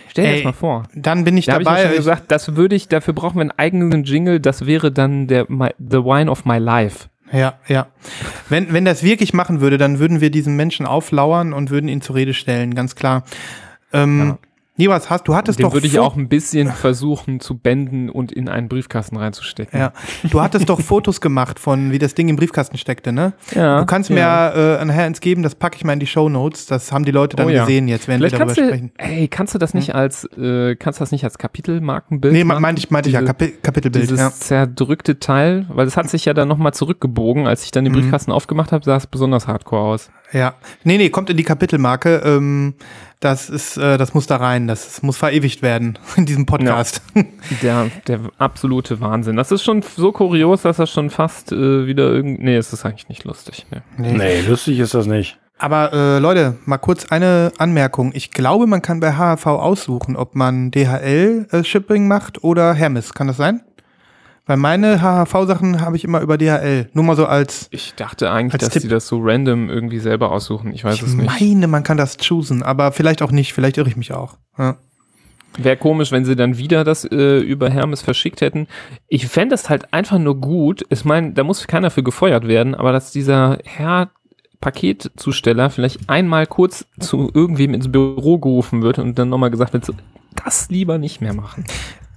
Stell dir Ey, das mal vor. Dann bin ich Da habe ich dabei. schon gesagt, das würde ich, dafür brauchen wir einen eigenen Jingle, das wäre dann der my, The Wine of My Life. Ja, ja. Wenn, wenn das wirklich machen würde, dann würden wir diesen Menschen auflauern und würden ihn zur Rede stellen, ganz klar. Ähm, Nibas, hast, du hattest Den doch würde ich auch ein bisschen versuchen zu bänden und in einen Briefkasten reinzustecken. Ja, du hattest doch Fotos gemacht von, wie das Ding im Briefkasten steckte, ne? Ja, du kannst ja. mir äh, nachher ins geben, das packe ich mal in die Show Notes. Das haben die Leute dann Oh ja. gesehen jetzt, während Vielleicht wir darüber kannst du, sprechen. hey, kannst du das nicht als, äh, kannst du das nicht als Kapitelmarkenbild Nee, meinte ich, meinte ich ja, Kapi Kapitelbild. Dieses Ja. zerdrückte Teil, weil es hat sich ja dann nochmal zurückgebogen. Als ich dann Mhm. den Briefkasten aufgemacht habe, sah es besonders hardcore aus. Ja. Nee, nee, kommt in die Kapitelmarke. Ähm, das ist, äh, das muss da rein. Das, das muss verewigt werden in diesem Podcast. Der, der absolute Wahnsinn. Das ist schon so kurios, dass das schon fast äh, wieder irgendwie. Nee, es ist eigentlich nicht lustig. Nee. Nee, lustig ist das nicht. Aber äh, Leute, mal kurz eine Anmerkung. Ich glaube, man kann bei HHV aussuchen, ob man DHL-Shipping macht oder Hermes. Kann das sein? Weil meine HHV-Sachen habe ich immer über DHL. Nur mal so als. Ich dachte eigentlich, dass Tipp. die das so random irgendwie selber aussuchen. Ich weiß Ich es nicht. meine, man kann das choosen, aber vielleicht auch nicht. Vielleicht irre ich mich auch. Ja. Wäre komisch, wenn sie dann wieder das äh, über Hermes verschickt hätten. Ich fände es halt einfach nur gut. Ich meine, da muss keiner für gefeuert werden, aber dass dieser Herr Paketzusteller vielleicht einmal kurz zu irgendwem ins Büro gerufen wird und dann nochmal gesagt wird, so, das lieber nicht mehr machen.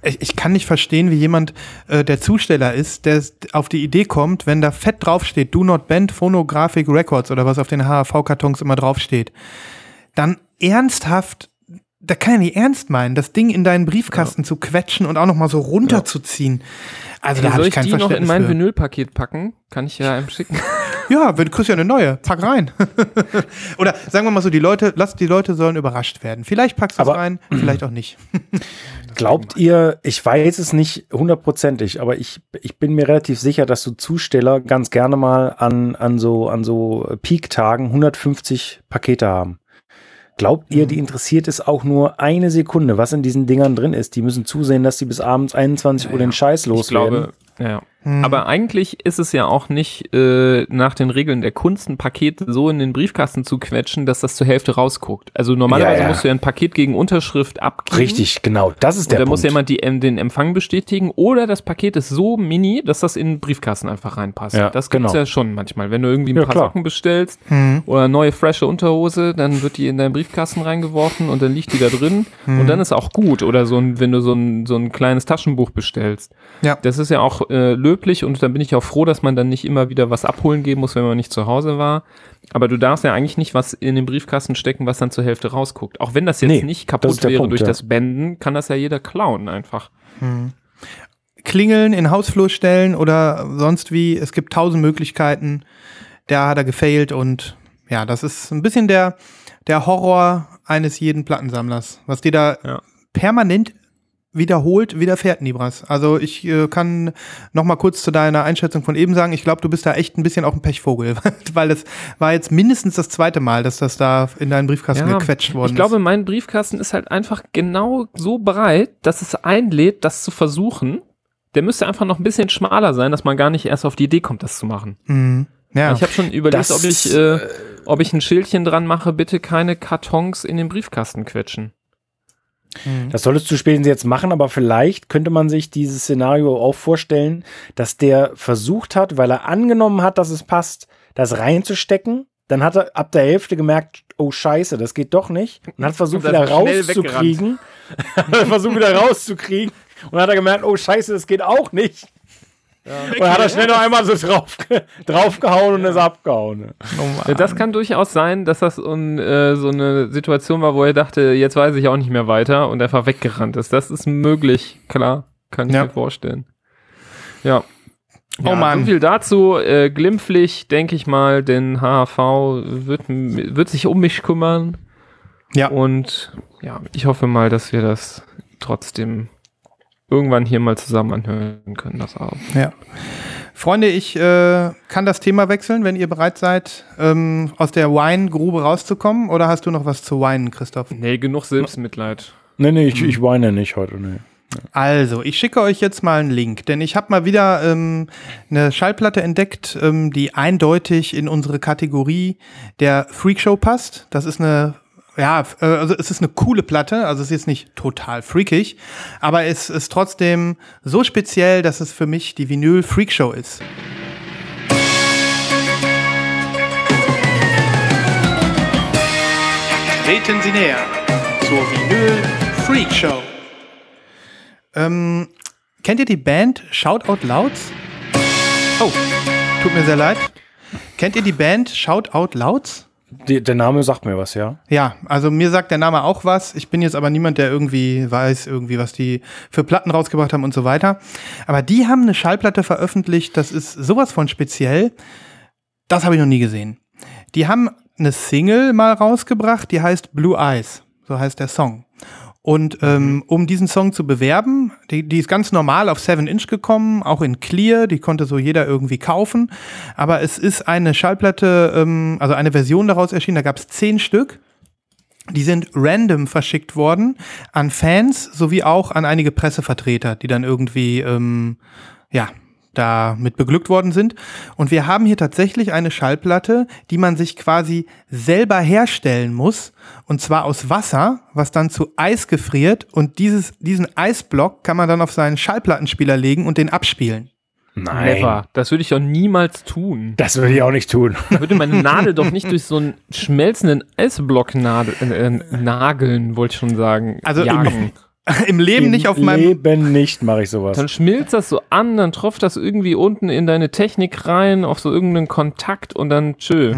Ich, ich kann nicht verstehen, wie jemand, äh, der Zusteller ist, der auf die Idee kommt, wenn da fett draufsteht, Do Not Bend Phonographic Records oder was auf den HAV-Kartons immer draufsteht, dann ernsthaft, da kann er nicht ernst meinen, das Ding in deinen Briefkasten zu quetschen und auch noch mal so runterzuziehen. Also da Soll habe ich ich kein die noch in Verständnis mein für. Vinylpaket packen? Kann ich ja einem schicken. Ja, wenn du kriegst ja eine neue, pack rein. Oder sagen wir mal so, die Leute, lass die Leute sollen überrascht werden. Vielleicht packst du es rein, vielleicht auch nicht. Glaubt ihr, ich weiß es nicht hundertprozentig, aber ich, ich bin mir relativ sicher, dass so Zusteller ganz gerne mal an, an so, an so Peak-Tagen 150 Pakete haben. Glaubt Mhm. ihr, die interessiert es auch nur eine Sekunde, was in diesen Dingern drin ist? Die müssen zusehen, dass sie bis abends 21 Uhr den Scheiß Ich loswerden. glaube, ja. Aber eigentlich ist es ja auch nicht äh, nach den Regeln der Kunst, ein Paket so in den Briefkasten zu quetschen, dass das zur Hälfte rausguckt. Also normalerweise Ja, ja. musst du ja ein Paket gegen Unterschrift abgeben. Richtig, genau, das ist der da Punkt. muss ja jemand die, ähm, den Empfang bestätigen oder das Paket ist so mini, dass das in den Briefkasten einfach reinpasst. Ja, das gibt's genau. ja schon manchmal. Wenn du irgendwie ein paar klar. Socken bestellst Mhm. oder neue frische Unterhose, dann wird die in deinen Briefkasten reingeworfen und dann liegt die da drin Mhm. und dann ist auch gut. Oder so ein, wenn du so ein, so ein kleines Taschenbuch bestellst. Ja. Das ist ja auch äh, löblich und dann bin ich auch froh, dass man dann nicht immer wieder was abholen gehen muss, wenn man nicht zu Hause war. Aber du darfst ja eigentlich nicht was in den Briefkasten stecken, was dann zur Hälfte rausguckt. Auch wenn das jetzt Nee, nicht kaputt wäre Punkt, durch ja. das Bänden, kann das ja jeder klauen einfach. Klingeln, in Hausflur stellen oder sonst wie. Es gibt tausend Möglichkeiten. Da hat er gefailt und ja, das ist ein bisschen der, der Horror eines jeden Plattensammlers, was dir da Ja. permanent wiederholt widerfährt, Nibras. Also ich äh, kann noch mal kurz zu deiner Einschätzung von eben sagen, ich glaube, du bist da echt ein bisschen auch ein Pechvogel, weil das war jetzt mindestens das zweite Mal, dass das da in deinen Briefkasten Ja, gequetscht worden Ich glaube, ist. mein Briefkasten ist halt einfach genau so breit, dass es einlädt, das zu versuchen. Der müsste einfach noch ein bisschen schmaler sein, dass man gar nicht erst auf die Idee kommt, das zu machen. Mhm. Ja. Ich habe schon überlegt, Das, ob ich, äh, ob ich ein Schildchen dran mache, bitte keine Kartons in den Briefkasten quetschen. Das solltest du spätestens jetzt machen, aber vielleicht könnte man sich dieses Szenario auch vorstellen, dass der versucht hat, weil er angenommen hat, dass es passt, das reinzustecken. Dann hat er ab der Hälfte gemerkt, oh Scheiße, das geht doch nicht. Und hat versucht, Und wieder rauszukriegen. hat versucht, wieder rauszukriegen. Und hat er gemerkt, oh Scheiße, das geht auch nicht. Und dann hat er schnell noch einmal so drauf, draufgehauen und ist abgehauen. Oh Ja, das kann durchaus sein, dass das un, äh, so eine Situation war, wo er dachte, jetzt weiß ich auch nicht mehr weiter und einfach weggerannt ist. Das ist möglich, klar, kann ich Ja. mir vorstellen. Ja. Oh ja, Mann. So viel dazu. Äh, glimpflich, denke ich mal, denn HHV wird, wird sich um mich kümmern. Ja. Und ja, ich hoffe mal, dass wir das trotzdem irgendwann hier mal zusammen anhören können, das Album. Ja. Freunde, ich äh, kann das Thema wechseln, wenn ihr bereit seid, ähm, aus der Wine-Grube rauszukommen. Oder hast du noch was zu weinen, Christoph? Nee, genug Selbstmitleid. Nee, nee, ich, ich weine nicht heute. Nee. Also, ich schicke euch jetzt mal einen Link, denn ich habe mal wieder ähm, eine Schallplatte entdeckt, ähm, die eindeutig in unsere Kategorie der Freakshow passt. Das ist eine, ja, äh, also es ist eine coole Platte, also es ist jetzt nicht total freakig, aber es ist trotzdem so speziell, dass es für mich die Vinyl Freakshow ist. Treten Sie näher zur Vinyl Freak Show. Ähm, kennt ihr die Band Shout Out Louds? Oh, tut mir sehr leid. Kennt ihr die Band Shout Out Louds? Die, der Name sagt mir was, ja. Ja, also mir sagt der Name auch was. Ich bin jetzt aber niemand, der irgendwie weiß, irgendwie, was die für Platten rausgebracht haben und so weiter. Aber die haben eine Schallplatte veröffentlicht, das ist sowas von speziell. Das habe ich noch nie gesehen. Die haben eine Single mal rausgebracht, die heißt Blue Eyes. So heißt der Song. Und ähm, um diesen Song zu bewerben, die, die ist ganz normal auf 7 Inch gekommen, auch in Clear, die konnte so jeder irgendwie kaufen. Aber es ist eine Schallplatte, ähm, also eine Version daraus erschienen, da gab es zehn Stück. Die sind random verschickt worden an Fans sowie auch an einige Pressevertreter, die dann irgendwie, ähm, ja, da mit beglückt worden sind. Und wir haben hier tatsächlich eine Schallplatte, die man sich quasi selber herstellen muss. Und zwar aus Wasser, was dann zu Eis gefriert. Und dieses, diesen Eisblock kann man dann auf seinen Schallplattenspieler legen und den abspielen. Nein. Never. Das würde ich doch niemals tun. Das würde ich auch nicht tun. Da würde meine Nadel doch nicht durch so einen schmelzenden Eisblock nadel, äh, äh, nageln, wollte ich schon sagen. Also im- jagen. Im Leben nicht auf meinem. Leben nicht mache ich sowas. Dann schmilzt das so an, dann tropft das irgendwie unten in deine Technik rein, auf so irgendeinen Kontakt und dann tschö.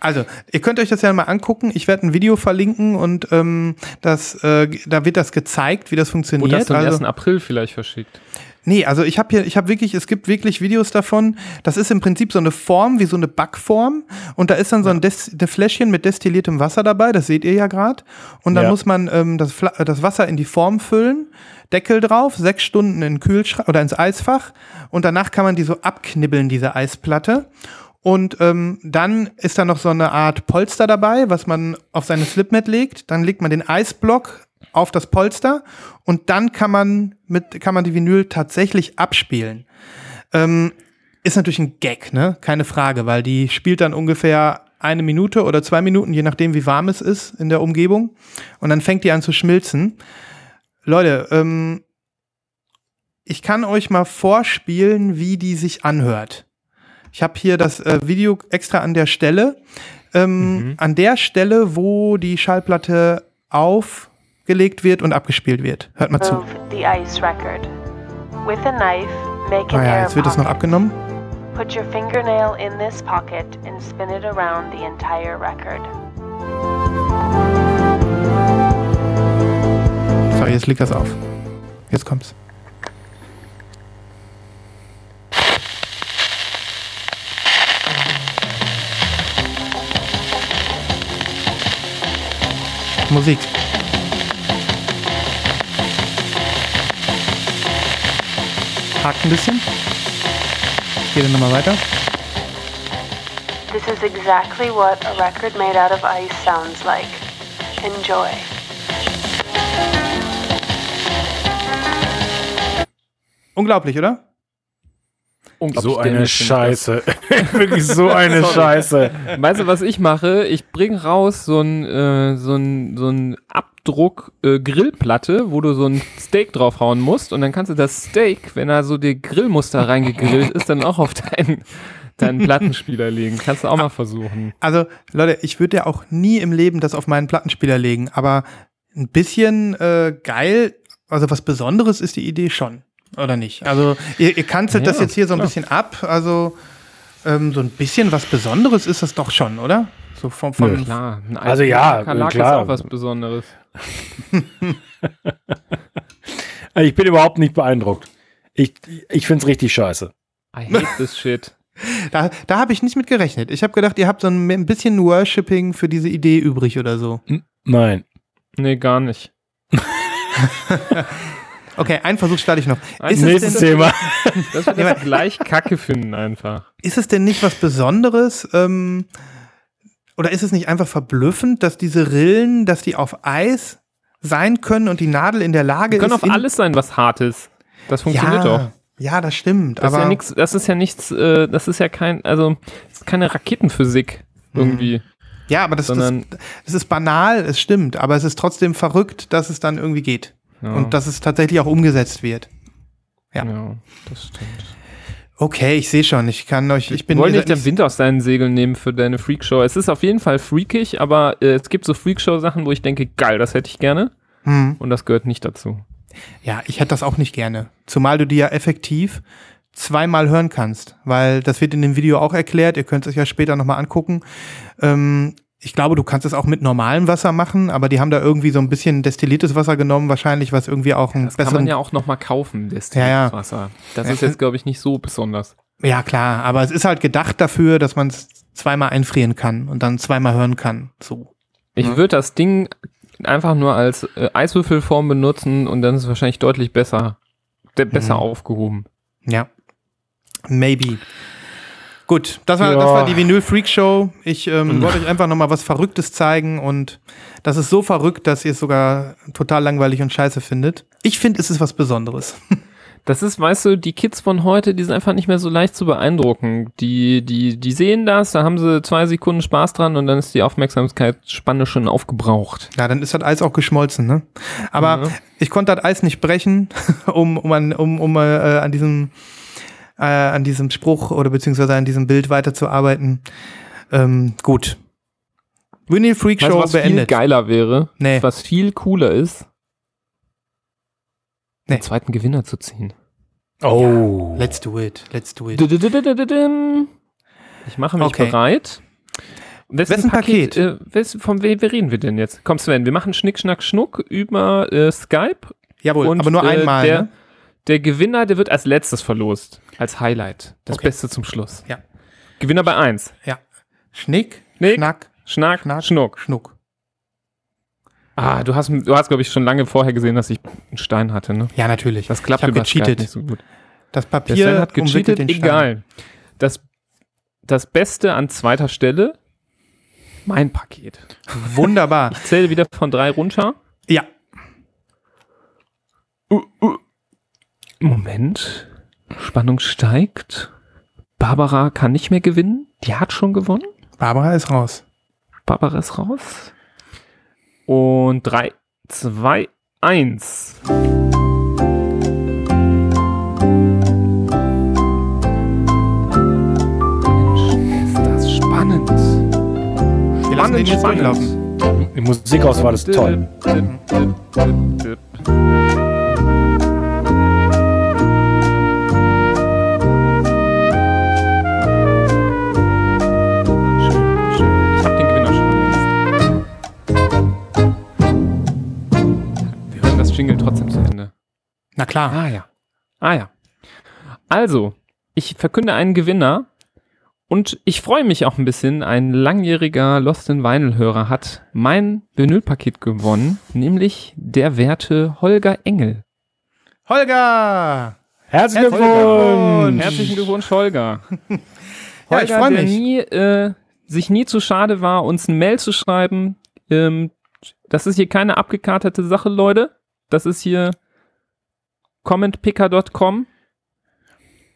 Also, ihr könnt euch das ja mal angucken. Ich werde ein Video verlinken und ähm, das, äh, da wird das gezeigt, wie das funktioniert. Wurde das am also, 1. April vielleicht verschickt? Nee, also ich habe hier, ich habe wirklich, es gibt wirklich Videos davon. Das ist im Prinzip so eine Form, wie so eine Backform. Und da ist dann so ein, Des Fläschchen mit destilliertem Wasser dabei, das seht ihr ja gerade. Und dann Ja. muss man ähm, das, Fla- das Wasser in die Form füllen, Deckel drauf, sechs Stunden in den Kühlschrank oder ins Eisfach. Und danach kann man die so abknibbeln, diese Eisplatte. Und ähm, dann ist da noch so eine Art Polster dabei, was man auf seine Slipmat legt. Dann legt man den Eisblock auf das Polster und dann kann man mit kann man die Vinyl tatsächlich abspielen. Ähm, ist natürlich ein Gag, ne? Keine Frage, weil die spielt dann ungefähr eine Minute oder zwei Minuten, je nachdem, wie warm es ist in der Umgebung. Und dann fängt die an zu schmilzen. Leute, ähm, ich kann euch mal vorspielen, wie die sich anhört. Ich habe hier das äh, Video extra an der Stelle. Ähm, An der Stelle, wo die Schallplatte aufgelegt wird und abgespielt wird. Hört mal zu. Knife, Ah ja, jetzt wird es noch abgenommen. Put your fingernail in this pocket and spin it around the entire record. Sorry, jetzt liegt das auf. Jetzt kommt's. Musik. Hakt ein bisschen. Ich gehe dann nochmal weiter. This is exactly what a record made out of ice sounds like. Enjoy. Unglaublich, oder? So eine. Scheiße. Wirklich so eine Scheiße. Weißt du, was ich mache? Ich bringe raus so ein, äh, so ein, so ein Abdruck äh, Grillplatte, wo du so ein Steak draufhauen musst und dann kannst du das Steak, wenn da so die Grillmuster reingegrillt ist, dann auch auf deinen, deinen Plattenspieler legen. Kannst du auch mal versuchen. Also, Leute, ich würde ja auch nie im Leben das auf meinen Plattenspieler legen, aber ein bisschen äh, geil, also was Besonderes ist die Idee schon, oder nicht? Also, ihr, ihr kanzelt das Ja, jetzt hier so ein klar. bisschen ab, also ähm, so ein bisschen was Besonderes ist das doch schon, oder? So vom, vom Klar, Also ja, Kakerlake klar. ist auch was Besonderes. Ich bin überhaupt nicht beeindruckt. Ich, ich finde es richtig scheiße. I hate this shit. Da, da habe ich nicht mit gerechnet. Ich habe gedacht, ihr habt so ein, ein bisschen Worshipping für diese Idee übrig oder so. Nein. Nee, gar nicht. Okay, einen Versuch starte ich noch. Ist es, Nächstes denn, Thema. Das wird das gleich Kacke finden einfach. ist es denn nicht was Besonderes? Ähm, oder ist es nicht einfach verblüffend, dass diese Rillen, dass die auf Eis sein können und die Nadel in der Lage Wir können ist. auf alles sein, was hart ist. Das funktioniert ja, doch. Ja, das stimmt. Das aber ist ja nichts, das ist ja nichts, äh, das ist ja kein, also das ist keine Raketenphysik irgendwie. ja, aber das, das, das ist banal, es stimmt, aber es ist trotzdem verrückt, dass es dann irgendwie geht. Ja. Und dass es tatsächlich auch umgesetzt wird. Ja. ja, das stimmt. Okay, ich sehe schon. Ich kann euch, ich bin wollen nicht den Wind aus deinen Segeln nehmen für deine Freakshow. Es ist auf jeden Fall freakig, aber äh, es gibt so Freakshow-Sachen, wo ich denke, geil, das hätte ich gerne. Hm. Und das gehört nicht dazu. Ja, ich hätte das auch nicht gerne. Zumal du die ja effektiv zweimal hören kannst, weil das wird in dem Video auch erklärt. Ihr könnt es euch ja später nochmal angucken. Ähm, ich glaube, du kannst es auch mit normalem Wasser machen, aber die haben da irgendwie so ein bisschen destilliertes Wasser genommen, wahrscheinlich, was irgendwie auch einen Das kann man ja auch nochmal kaufen, das Ja, ja. Wasser. Das Ja, ist jetzt, glaube ich, nicht so besonders. Ja, klar, aber es ist halt gedacht dafür, dass man es zweimal einfrieren kann und dann zweimal hören kann. So. Ich Ja. würde das Ding einfach nur als äh, Eiswürfelform benutzen und dann ist es wahrscheinlich deutlich besser, besser Mhm. aufgehoben. Ja. Maybe. Gut, das war, Ja. das war die Vinyl Freak Show. Ich ähm, wollte euch einfach nochmal was Verrücktes zeigen und das ist so verrückt, dass ihr es sogar total langweilig und scheiße findet. Ich finde, es ist was Besonderes. Das ist, weißt du, die Kids von heute, die sind einfach nicht mehr so leicht zu beeindrucken. Die, die, die sehen das, da haben sie zwei Sekunden Spaß dran und dann ist die Aufmerksamkeitsspanne schon aufgebraucht. Ja, dann ist das Eis auch geschmolzen, ne? Aber Ja. ich konnte das Eis nicht brechen, um, um, an, um, um äh, an diesem äh, an diesem Spruch oder beziehungsweise an diesem Bild weiterzuarbeiten. Ähm, gut. Vinyl Freak Weißt du, Show was viel beendet. geiler wäre? Nee. Was viel cooler ist? Nee. Den zweiten Gewinner zu ziehen. Oh. Let's do it. Let's do it. Ich mache mich Okay. bereit. Wessen, Wessen Paket? Äh, wes, von wem reden wir denn jetzt? Komm Sven, wir machen Schnick, Schnack, Schnuck über äh, Skype. Jawohl, Und, aber nur äh, einmal. der- ne? Der Gewinner, der wird als letztes verlost. Als Highlight. Das Okay. Beste zum Schluss. Ja. Gewinner bei 1. Ja. Schnick, Schnick. Schnack, Schnack, Schnack. Schnuck. Schnuck. Ah, du hast, du hast glaube ich, schon lange vorher gesehen, dass ich einen Stein hatte, ne? Ja, natürlich. Das klappt ich über gecheatet. nicht so gut. Das Papier hat gecheatet, den Stein. egal. Das, das Beste an zweiter Stelle, mein Paket. Wunderbar. Ich zähle wieder von drei runter. ja. Moment. Spannung steigt. Barbara kann nicht mehr gewinnen. Die hat schon gewonnen. Barbara ist raus. Barbara ist raus. Und 3, 2, 1. Mensch, ist das spannend. Wir lassen den jetzt Spannend, durchlaufen. Die Musikauswahl ist toll. Na klar. Ah ja. Ah ja. Also, ich verkünde einen Gewinner und ich freue mich auch ein bisschen. Ein langjähriger Lost in Vinyl-Hörer hat mein Vinylpaket gewonnen, nämlich der werte Holger Engel. Holger! Herzlichen Glückwunsch! Herzlichen Glückwunsch, Holger. Ja, ich Holger, freu der mich. Nie, äh, sich nie zu schade war, uns eine Mail zu schreiben. Ähm, das ist hier keine abgekartete Sache, Leute. Das ist hier commentpicker.com.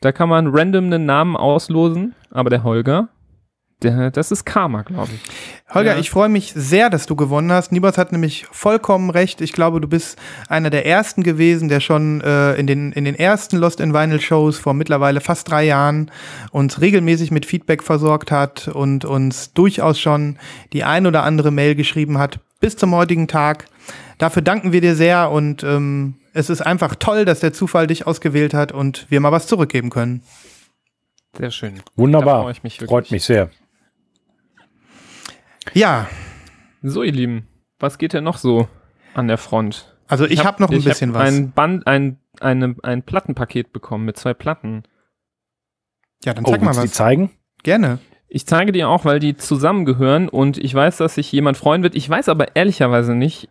Da kann man random einen Namen auslosen, aber der Holger, der, das ist Karma, glaube ich. Holger, Ja. ich freue mich sehr, dass du gewonnen hast. Nibas hat nämlich vollkommen recht. Ich glaube, du bist einer der ersten gewesen, der schon äh, in, den, in den ersten Lost in Vinyl Shows vor mittlerweile fast drei Jahren uns regelmäßig mit Feedback versorgt hat und uns durchaus schon die ein oder andere Mail geschrieben hat bis zum heutigen Tag. Dafür danken wir dir sehr und ähm, es ist einfach toll, dass der Zufall dich ausgewählt hat und wir mal was zurückgeben können. Sehr schön. Wunderbar. freue ich mich wirklich. Freut mich sehr. Ja, So, ihr Lieben, was geht denn noch so an der Front? also ich, habe noch ein ich bisschen hab was. Ein Band, ein, eine, ein Plattenpaket bekommen mit zwei Platten. ja, dann Oh, zeig mal willst du die was. zeigen? Gerne. Ich zeige dir auch, weil die zusammengehören und ich weiß, dass sich jemand freuen wird. Ich weiß aber ehrlicherweise nicht,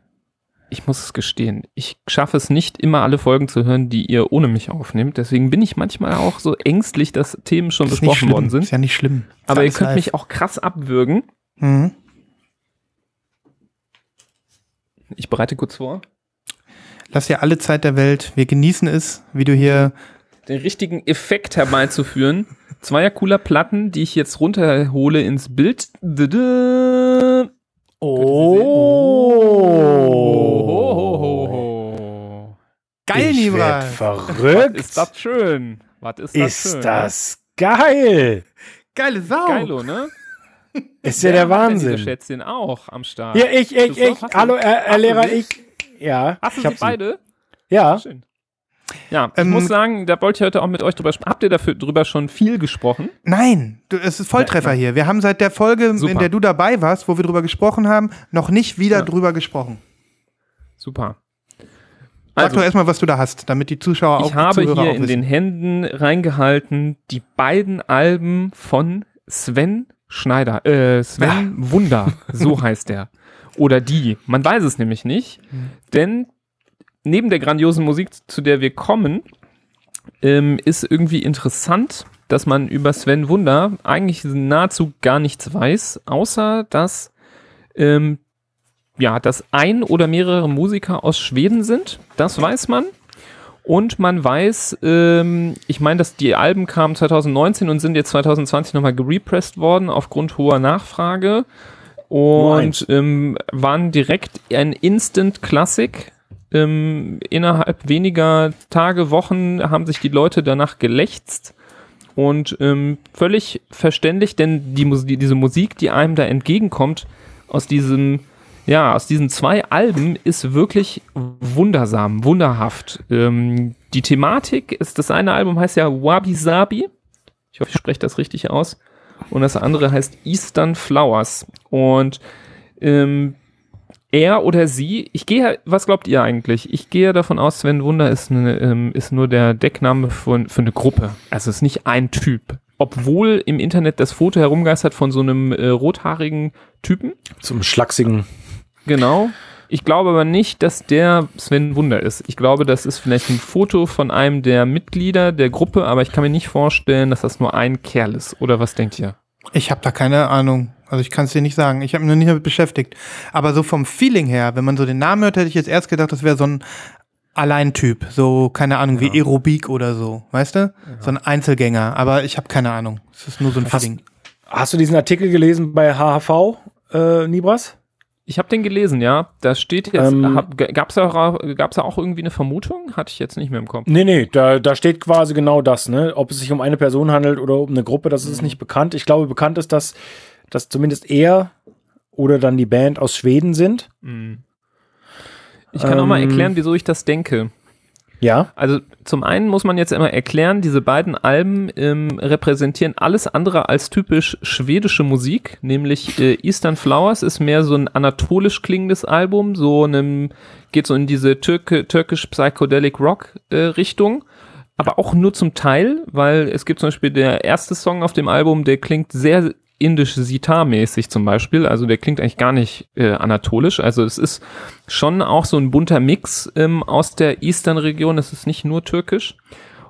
ich muss es gestehen, ich schaffe es nicht immer alle Folgen zu hören, die ihr ohne mich aufnehmt. Deswegen bin ich manchmal auch so ängstlich, dass Themen schon nicht besprochen worden sind. Ist ja nicht schlimm. Ist Aber ihr könnt live. mich auch krass abwürgen. Mhm. Ich bereite kurz vor. Lass dir alle Zeit der Welt. Wir genießen es, wie du hier. den richtigen Effekt herbeizuführen. Zweier cooler Platten, die ich jetzt runterhole ins Bild. Oh. Ich Nibra. werd verrückt. Ist das schön? Was ist das Ist schön? das geil. Geile Sau. Geilo, ne? Ist ja der Wer hat denn Diese Wahnsinn. Schätzchen auch am Start. Ja, ich, ich, ich. hast du- Hallo, Herr, Herr hast du Lehrer, ich. Ja, Hast du ich hab sie beide? Ja, Schön. Ja, ich Ähm, muss sagen, da wollte ich heute auch mit euch drüber sprechen. Habt ihr dafür drüber schon viel gesprochen? Nein, du, es ist Volltreffer hier. Wir haben seit der Folge, Super. in der du dabei warst, wo wir drüber gesprochen haben, noch nicht wieder Ja. drüber gesprochen. Super. Sag Also, doch erstmal, was du da hast, damit die Zuschauer auch Ich habe Zuhörer hier in wissen. den Händen reingehalten die beiden Alben von Sven Schneider, äh, Sven Wunder, so heißt er. Oder die, man weiß es nämlich nicht, denn neben der grandiosen Musik, zu der wir kommen, ähm, ist irgendwie interessant, dass man über Sven Wunder eigentlich nahezu gar nichts weiß, außer dass ähm, ja, dass ein oder mehrere Musiker aus Schweden sind, das weiß man. Und man weiß, ähm, ich meine, dass die Alben kamen 2019 und sind jetzt 2020 nochmal gerepressed worden aufgrund hoher Nachfrage und ähm, waren direkt ein Instant Classic. Ähm, innerhalb weniger Tage, Wochen haben sich die Leute danach gelächzt und ähm, völlig verständlich, denn die, Mus- die, diese Musik, die einem da entgegenkommt, aus diesem, ja, aus diesen zwei Alben ist wirklich wundersam, wunderhaft. Ähm, die Thematik ist, das eine Album heißt ja Wabi Sabi. Ich hoffe, ich spreche das richtig aus. Und das andere heißt Eastern Flowers. Und ähm, er oder sie, ich gehe, was glaubt ihr eigentlich? Ich gehe davon aus, Sven Wunder ist, eine, ähm, ist nur der Deckname für, für eine Gruppe. Also es ist nicht ein Typ. Obwohl im Internet das Foto herumgeistert von so einem äh, rothaarigen Typen. Zum schlachsigen. Genau. Ich glaube aber nicht, dass der Sven Wunder ist. Ich glaube, das ist vielleicht ein Foto von einem der Mitglieder der Gruppe, aber ich kann mir nicht vorstellen, dass das nur ein Kerl ist. Oder was denkt ihr? Ich habe da keine Ahnung. Also ich kann es dir nicht sagen. Ich habe mich noch nicht damit beschäftigt. Aber so vom Feeling her, wenn man so den Namen hört, hätte ich jetzt erst gedacht, das wäre so ein Alleintyp. So, keine Ahnung, wie Aerobik oder so. Weißt du? So ein Einzelgänger. Aber ich habe keine Ahnung. Es ist nur so ein Hast- Feeling. Hast du diesen Artikel gelesen bei HHV, äh, Nibras? Ich habe den gelesen, ja. Da steht jetzt, Ähm, hab, gab's da, da auch irgendwie eine Vermutung? Hatte ich jetzt nicht mehr im Kopf. Nee, nee, da, da steht quasi genau das, ne? Ob es sich um eine Person handelt oder um eine Gruppe, das ist nicht bekannt. Ich glaube, bekannt ist, dass, dass zumindest er oder dann die Band aus Schweden sind. Ich kann auch mal Ähm, erklären, wieso ich das denke. Ja. Also zum einen muss man jetzt immer erklären, diese beiden Alben ähm, repräsentieren alles andere als typisch schwedische Musik, nämlich äh, Eastern Flowers ist mehr so ein anatolisch klingendes Album, so einem geht so in diese Türke, türkisch Psychedelic Rock äh, Richtung, aber auch nur zum Teil, weil es gibt zum Beispiel der erste Song auf dem Album, der klingt sehr indisch Sitar-mäßig zum Beispiel, also der klingt eigentlich gar nicht äh, anatolisch, also es ist schon auch so ein bunter Mix ähm, aus der Eastern-Region, es ist nicht nur türkisch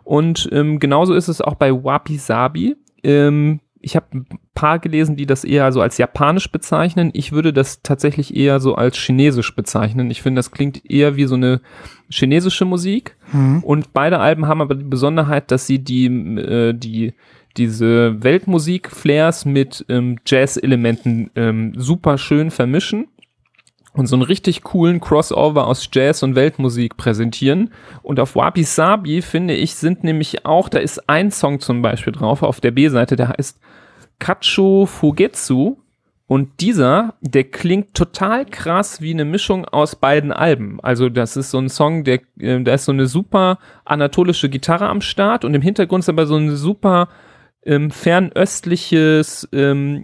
und ähm, genauso ist es auch bei Wabi Sabi. Ähm, ich habe ein paar gelesen, die das eher so als japanisch bezeichnen. Ich würde das tatsächlich eher so als chinesisch bezeichnen. Ich finde, das klingt eher wie so eine chinesische Musik. Und beide Alben haben aber die Besonderheit, dass sie die, äh, die, diese Weltmusik-Flares mit ähm, Jazz-Elementen ähm, super schön vermischen und so einen richtig coolen Crossover aus Jazz und Weltmusik präsentieren. Und auf Wabi Sabi, finde ich, sind nämlich auch, da ist ein Song zum Beispiel drauf auf der B-Seite, der heißt Kacho Fugetsu. Und dieser, der klingt total krass wie eine Mischung aus beiden Alben. Also das ist so ein Song, der, äh, da ist so eine super anatolische Gitarre am Start und im Hintergrund ist aber so ein super ähm, fernöstliches ähm,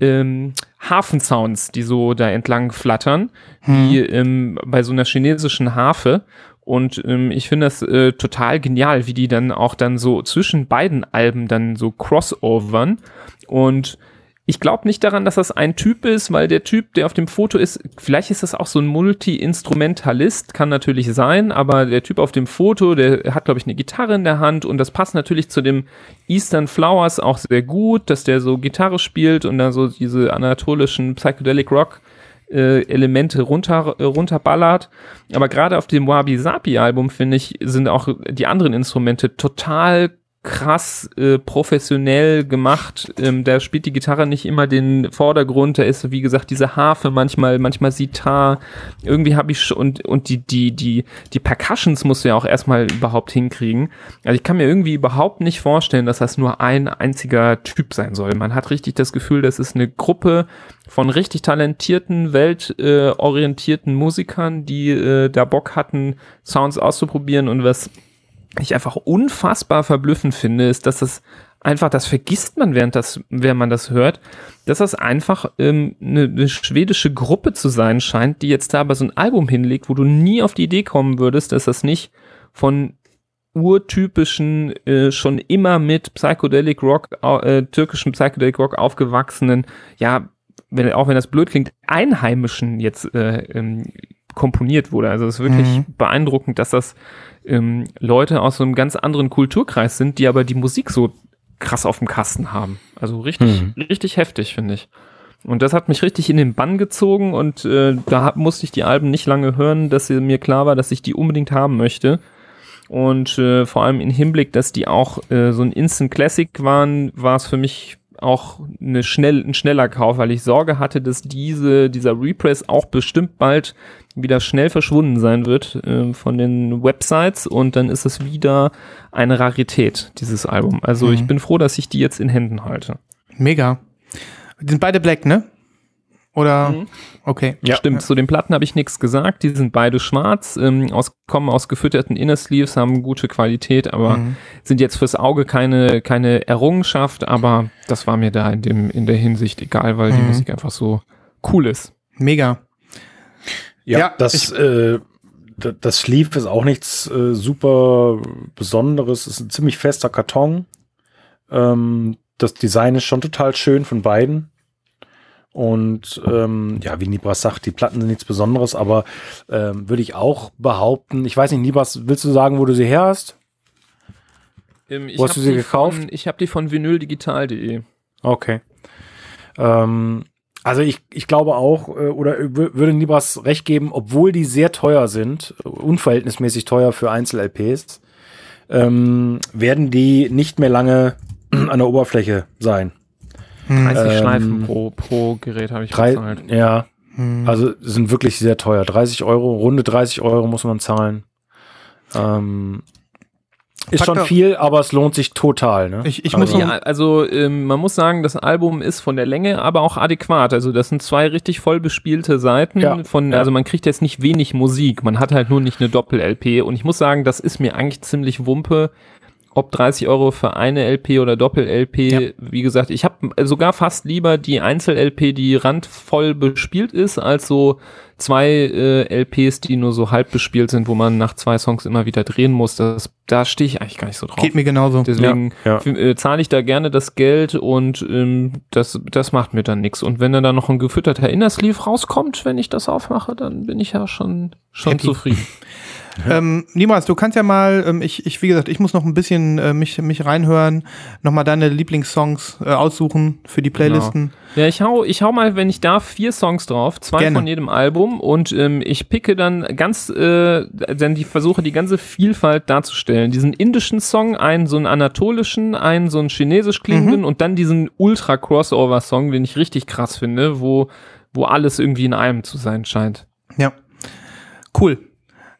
ähm, Hafensounds, die so da entlang flattern, wie ähm, bei so einer chinesischen Harfe. Und ähm, ich finde das äh, total genial, wie die dann auch dann so zwischen beiden Alben dann so crossovern. Und ich glaube nicht daran, dass das ein Typ ist, weil der Typ, der auf dem Foto ist, vielleicht ist das auch so ein Multi-Instrumentalist, kann natürlich sein, aber der Typ auf dem Foto, der hat, glaube ich, eine Gitarre in der Hand und das passt natürlich zu dem Eastern Flowers auch sehr gut, dass der so Gitarre spielt und dann so diese anatolischen Psychedelic Rock äh, Elemente runter, äh, runterballert. Aber gerade auf dem Wabi Sapi Album, finde ich, sind auch die anderen Instrumente total krass äh, professionell gemacht. Ähm, da spielt die Gitarre nicht immer den Vordergrund. Da ist, wie gesagt, diese Harfe manchmal, manchmal Sitar. Irgendwie habe ich schon, und, und die, die, die, die Percussions musst du ja auch erstmal überhaupt hinkriegen. Also ich kann mir irgendwie überhaupt nicht vorstellen, dass das nur ein einziger Typ sein soll. Man hat richtig das Gefühl, das ist eine Gruppe von richtig talentierten, weltorientierten äh, Musikern, die äh, da Bock hatten, Sounds auszuprobieren und was ich einfach unfassbar verblüffend finde, ist, dass das einfach, das vergisst man, während, das, während man das hört, dass das einfach ähm, eine, eine schwedische Gruppe zu sein scheint, die jetzt da aber so ein Album hinlegt, wo du nie auf die Idee kommen würdest, dass das nicht von urtypischen, äh, schon immer mit Psychedelic Rock, äh, türkischen Psychedelic Rock aufgewachsenen, ja, wenn, auch wenn das blöd klingt, Einheimischen jetzt äh, ähm, komponiert wurde. Also es ist wirklich Mhm. beeindruckend, dass das ähm, Leute aus so einem ganz anderen Kulturkreis sind, die aber die Musik so krass auf dem Kasten haben. Also richtig, richtig heftig, finde ich. Und das hat mich richtig in den Bann gezogen und äh, da musste ich die Alben nicht lange hören, dass mir klar war, dass ich die unbedingt haben möchte. Und äh, vor allem im Hinblick, dass die auch äh, so ein Instant Classic waren, war es für mich auch eine schnell, ein schneller Kauf, weil ich Sorge hatte, dass diese, dieser Repress auch bestimmt bald wieder schnell verschwunden sein wird äh, von den Websites und dann ist es wieder eine Rarität, dieses Album. Also Mhm. ich bin froh, dass ich die jetzt in Händen halte. Mega. Die sind beide black, ne? Oder? Mhm. Okay. Ja. Stimmt, zu den Platten habe ich nichts gesagt. Die sind beide schwarz, ähm, aus, kommen aus gefütterten Inner Sleeves, haben gute Qualität, aber Mhm. sind jetzt fürs Auge keine, keine Errungenschaft, aber das war mir da in, dem, in der Hinsicht egal, weil die Mhm. Musik einfach so cool ist. Mega. Ja, Ja, das, äh, d- das Sleeve ist auch nichts äh, super Besonderes. Es ist ein ziemlich fester Karton. Ähm, das Design ist schon total schön von beiden. Und ähm, ja, wie Nibras sagt, die Platten sind nichts Besonderes, aber ähm, würde ich auch behaupten, ich weiß nicht, Nibras, willst du sagen, wo du sie her hast? Ähm, Wo hast du sie gekauft? Von, ich habe die von vinyldigital.de. Okay. Ähm, also ich, ich glaube auch, äh, oder wür- würde Nibras recht geben, obwohl die sehr teuer sind, unverhältnismäßig teuer für Einzel-LPs, ähm, werden die nicht mehr lange an der Oberfläche sein. 30 Ähm, Schleifen pro, pro Gerät habe ich Drei, bezahlt. ja, Hm. also sind wirklich sehr teuer. 30 Euro, runde 30 Euro muss man zahlen. Ähm, ist Pack schon doch- viel, aber es lohnt sich total. Ne? Ich- ich muss also, noch- Ja, also ähm, man muss sagen, das Album ist von der Länge aber auch adäquat. Also das sind zwei richtig voll bespielte Seiten. Ja, von, ja. Also man kriegt jetzt nicht wenig Musik. Man hat halt nur nicht eine Doppel-LP. Und ich muss sagen, das ist mir eigentlich ziemlich Wumpe. Ob 30 Euro für eine LP oder Doppel-LP, Ja. wie gesagt, ich habe sogar fast lieber die Einzel-LP, die randvoll bespielt ist, als so zwei äh, LPs, die nur so halb bespielt sind, wo man nach zwei Songs immer wieder drehen muss. Das, da stehe ich eigentlich gar nicht so drauf. Geht mir genauso. Deswegen Ja, ja. äh, zahle ich da gerne das Geld und ähm, das, das macht mir dann nichts. Und wenn dann da noch ein gefütterter Innersleeve rauskommt, wenn ich das aufmache, dann bin ich ja schon, schon Happy. zufrieden. Ähm, Niemals, du kannst ja mal, ähm, ich, ich, wie gesagt, ich muss noch ein bisschen äh, mich, mich reinhören, nochmal deine Lieblingssongs äh, aussuchen für die Playlisten. Ja, ich hau, ich hau mal, wenn ich darf, vier Songs drauf, zwei Gerne. von jedem Album und ähm, ich picke dann ganz, äh, dann die versuche die ganze Vielfalt darzustellen. Diesen indischen Song, einen so einen anatolischen, einen so einen chinesisch klingenden Mhm. und dann diesen Ultra-Crossover-Song, den ich richtig krass finde, wo, wo alles irgendwie in einem zu sein scheint. Ja. Cool.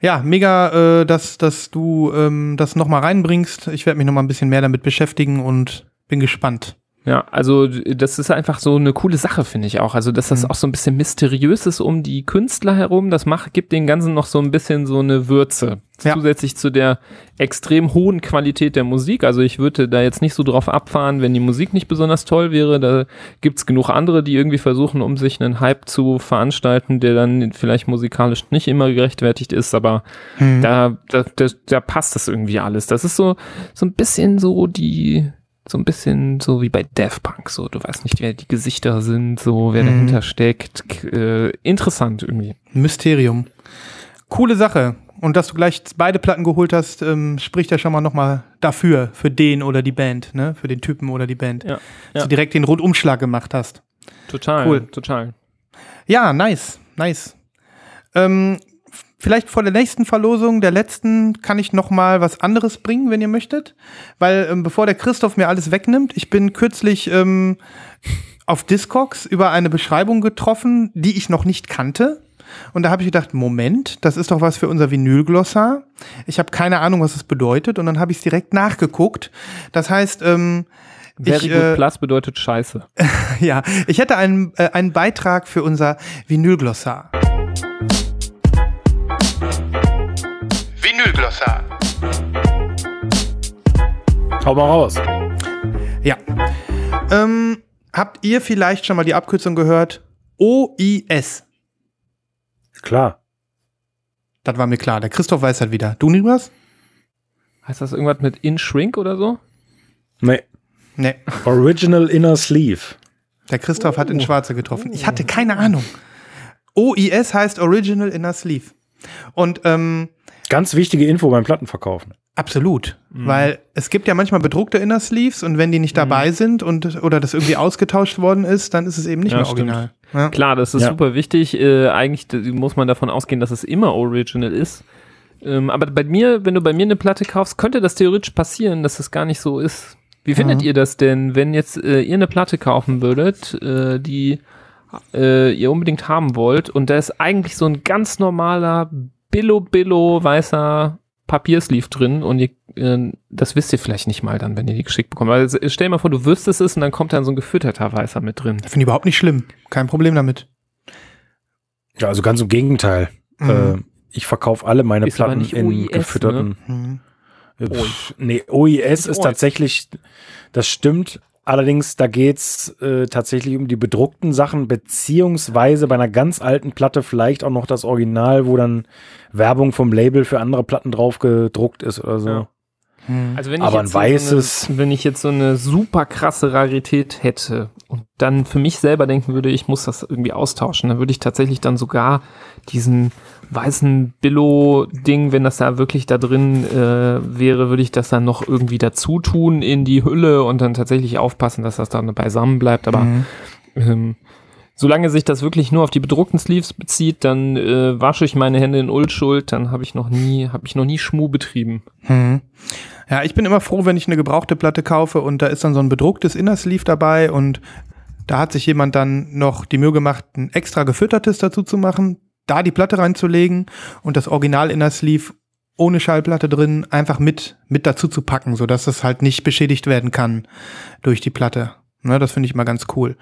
Ja, mega, äh, dass, dass du ähm, das nochmal reinbringst. Ich werde mich nochmal ein bisschen mehr damit beschäftigen und bin gespannt. Ja, also das ist einfach so eine coole Sache, finde ich auch. Also, dass das Mhm. auch so ein bisschen mysteriös ist um die Künstler herum, das macht, gibt den Ganzen noch so ein bisschen so eine Würze. Ja. Zusätzlich zu der extrem hohen Qualität der Musik. Also ich würde da jetzt nicht so drauf abfahren, wenn die Musik nicht besonders toll wäre. Da gibt's genug andere, die irgendwie versuchen, um sich einen Hype zu veranstalten, der dann vielleicht musikalisch nicht immer gerechtfertigt ist, aber Mhm. da, da, da, da passt das irgendwie alles. Das ist so, so ein bisschen so die, so ein bisschen so wie bei Daft Punk, so du weißt nicht, wer die Gesichter sind, so wer Mhm. dahinter steckt. Äh, interessant irgendwie. Mysterium. Coole Sache. Und dass du gleich beide Platten geholt hast, ähm, spricht ja schon mal nochmal dafür, für den oder die Band, ne? Für den Typen oder die Band. Ja, Dass ja. du direkt den Rundumschlag gemacht hast. Total, Cool. total. Ja, nice, nice. Ähm, vielleicht vor der nächsten Verlosung, der letzten, kann ich noch mal was anderes bringen, wenn ihr möchtet. Weil ähm, bevor der Christoph mir alles wegnimmt, ich bin kürzlich ähm, auf Discogs über eine Beschreibung getroffen, die ich noch nicht kannte. Und da habe ich gedacht, Moment, das ist doch was für unser Vinylglossar. Ich habe keine Ahnung, was das bedeutet. Und dann habe ich es direkt nachgeguckt. Das heißt, ähm, Very ich, good äh, plus bedeutet Scheiße. ja, ich hätte einen, äh, einen Beitrag für unser Vinylglossar. Vinylglossar. Hau mal raus. Ja. Ähm, habt ihr vielleicht schon mal die Abkürzung gehört? OIS. Klar. Das war mir klar. Der Christoph weiß halt wieder. Du, Nibras? Heißt das irgendwas mit In Shrink oder so? Nee. Nee. Original Inner Sleeve. Der Christoph hat in Schwarze getroffen. Ich hatte keine Ahnung. OIS heißt Original Inner Sleeve. Und ähm, Ganz wichtige Info beim Plattenverkaufen. absolut. Weil es gibt ja manchmal bedruckte Inner Sleeves und wenn die nicht dabei sind und oder das irgendwie ausgetauscht worden ist, dann ist es eben nicht Ja, mehr original. Ja. Klar, das ist Ja. super wichtig. Äh, eigentlich muss man davon ausgehen, dass es immer Original ist. Ähm, aber bei mir, wenn du bei mir eine Platte kaufst, könnte das theoretisch passieren, dass das gar nicht so ist. Wie findet Mhm. ihr das denn, wenn jetzt äh, ihr eine Platte kaufen würdet, äh, die äh, ihr unbedingt haben wollt und da ist eigentlich so ein ganz normaler Billo-Billo weißer Papiersleeve drin und ihr, äh, das wisst ihr vielleicht nicht mal dann, wenn ihr die geschickt bekommt. Also stell dir mal vor, du wüsstest es und dann kommt dann so ein gefütterter Weißer mit drin. Finde ich überhaupt nicht schlimm. Kein Problem damit. Ja, also ganz im Gegenteil. Mhm. Äh, ich verkaufe alle meine Ist Platten nicht in OIS, gefütterten. Mhm. Äh, pff, Nee, OIS ist OIS. tatsächlich, das stimmt. Allerdings, da geht's äh, tatsächlich um die bedruckten Sachen, beziehungsweise bei einer ganz alten Platte vielleicht auch noch das Original, wo dann Werbung vom Label für andere Platten drauf gedruckt ist oder so. Ja. Mhm. Also wenn Aber ich jetzt ein so weißes- eine, wenn ich jetzt so eine super krasse Rarität hätte und dann für mich selber denken würde, ich muss das irgendwie austauschen, dann würde ich tatsächlich dann sogar diesen weißen Billo-Ding, wenn das da wirklich da drin äh, wäre, würde ich das dann noch irgendwie dazu tun in die Hülle und dann tatsächlich aufpassen, dass das dann beisammen bleibt. Aber Mhm. ähm, solange sich das wirklich nur auf die bedruckten Sleeves bezieht, dann äh, wasche ich meine Hände in Unschuld, dann habe ich noch nie, habe ich noch nie Schmu betrieben. Mhm. Ja, ich bin immer froh, wenn ich eine gebrauchte Platte kaufe und da ist dann so ein bedrucktes Inner Sleeve dabei und da hat sich jemand dann noch die Mühe gemacht, ein extra gefüttertes dazu zu machen, da die Platte reinzulegen und das Original Inner Sleeve ohne Schallplatte drin einfach mit, mit dazu zu packen, sodass es halt nicht beschädigt werden kann durch die Platte. Ne, das finde ich mal ganz cool.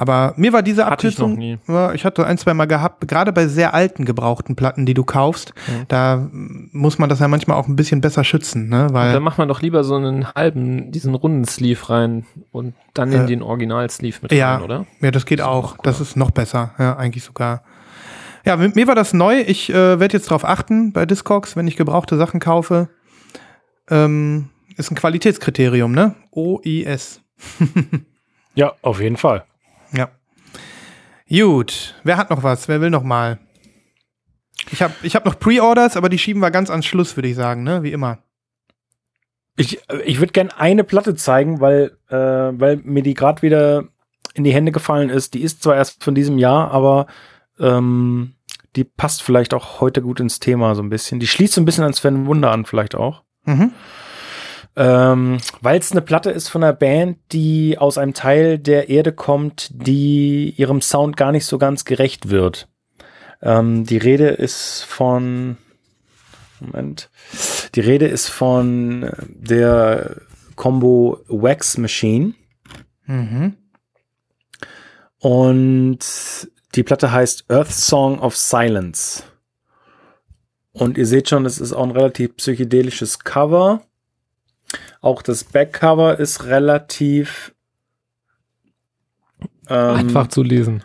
Aber mir war diese Hatte ich noch Abkürzung, nie. ja, ich hatte ein, zwei Mal gehabt, gerade bei sehr alten gebrauchten Platten, die du kaufst, Mhm. da muss man das ja manchmal auch ein bisschen besser schützen, ne? Weil dann macht man doch lieber so einen halben, diesen runden Sleeve rein und dann in Äh, den Original-Sleeve mit ja, rein, oder? ja, das geht auch. Das ist noch besser, ja, eigentlich sogar. Ja, mit mir war das neu. Ich äh, werde jetzt darauf achten bei Discogs, wenn ich gebrauchte Sachen kaufe. Ähm, ist ein Qualitätskriterium, ne? OIS. Ja, auf jeden Fall. Ja. Gut, wer hat noch was? Wer will noch mal? Ich habe ich hab noch Pre-Orders, aber die schieben wir ganz ans Schluss, würde ich sagen, ne? Wie immer. Ich, ich würde gerne eine Platte zeigen, weil, äh, weil mir die gerade wieder in die Hände gefallen ist. Die ist zwar erst von diesem Jahr, aber ähm, die passt vielleicht auch heute gut ins Thema so ein bisschen. Die schließt so ein bisschen an Sven Wunder an, vielleicht auch. Mhm. Ähm, weil es eine Platte ist von einer Band, die aus einem Teil der Erde kommt, die ihrem Sound gar nicht so ganz gerecht wird. Ähm, die Rede ist von Moment. Die Rede ist von der Combo Wax Machine Mhm. und die Platte heißt Earth Song of Silence. Und ihr seht schon, es ist auch ein relativ psychedelisches Cover. Auch das Backcover ist relativ ähm, Einfach zu lesen.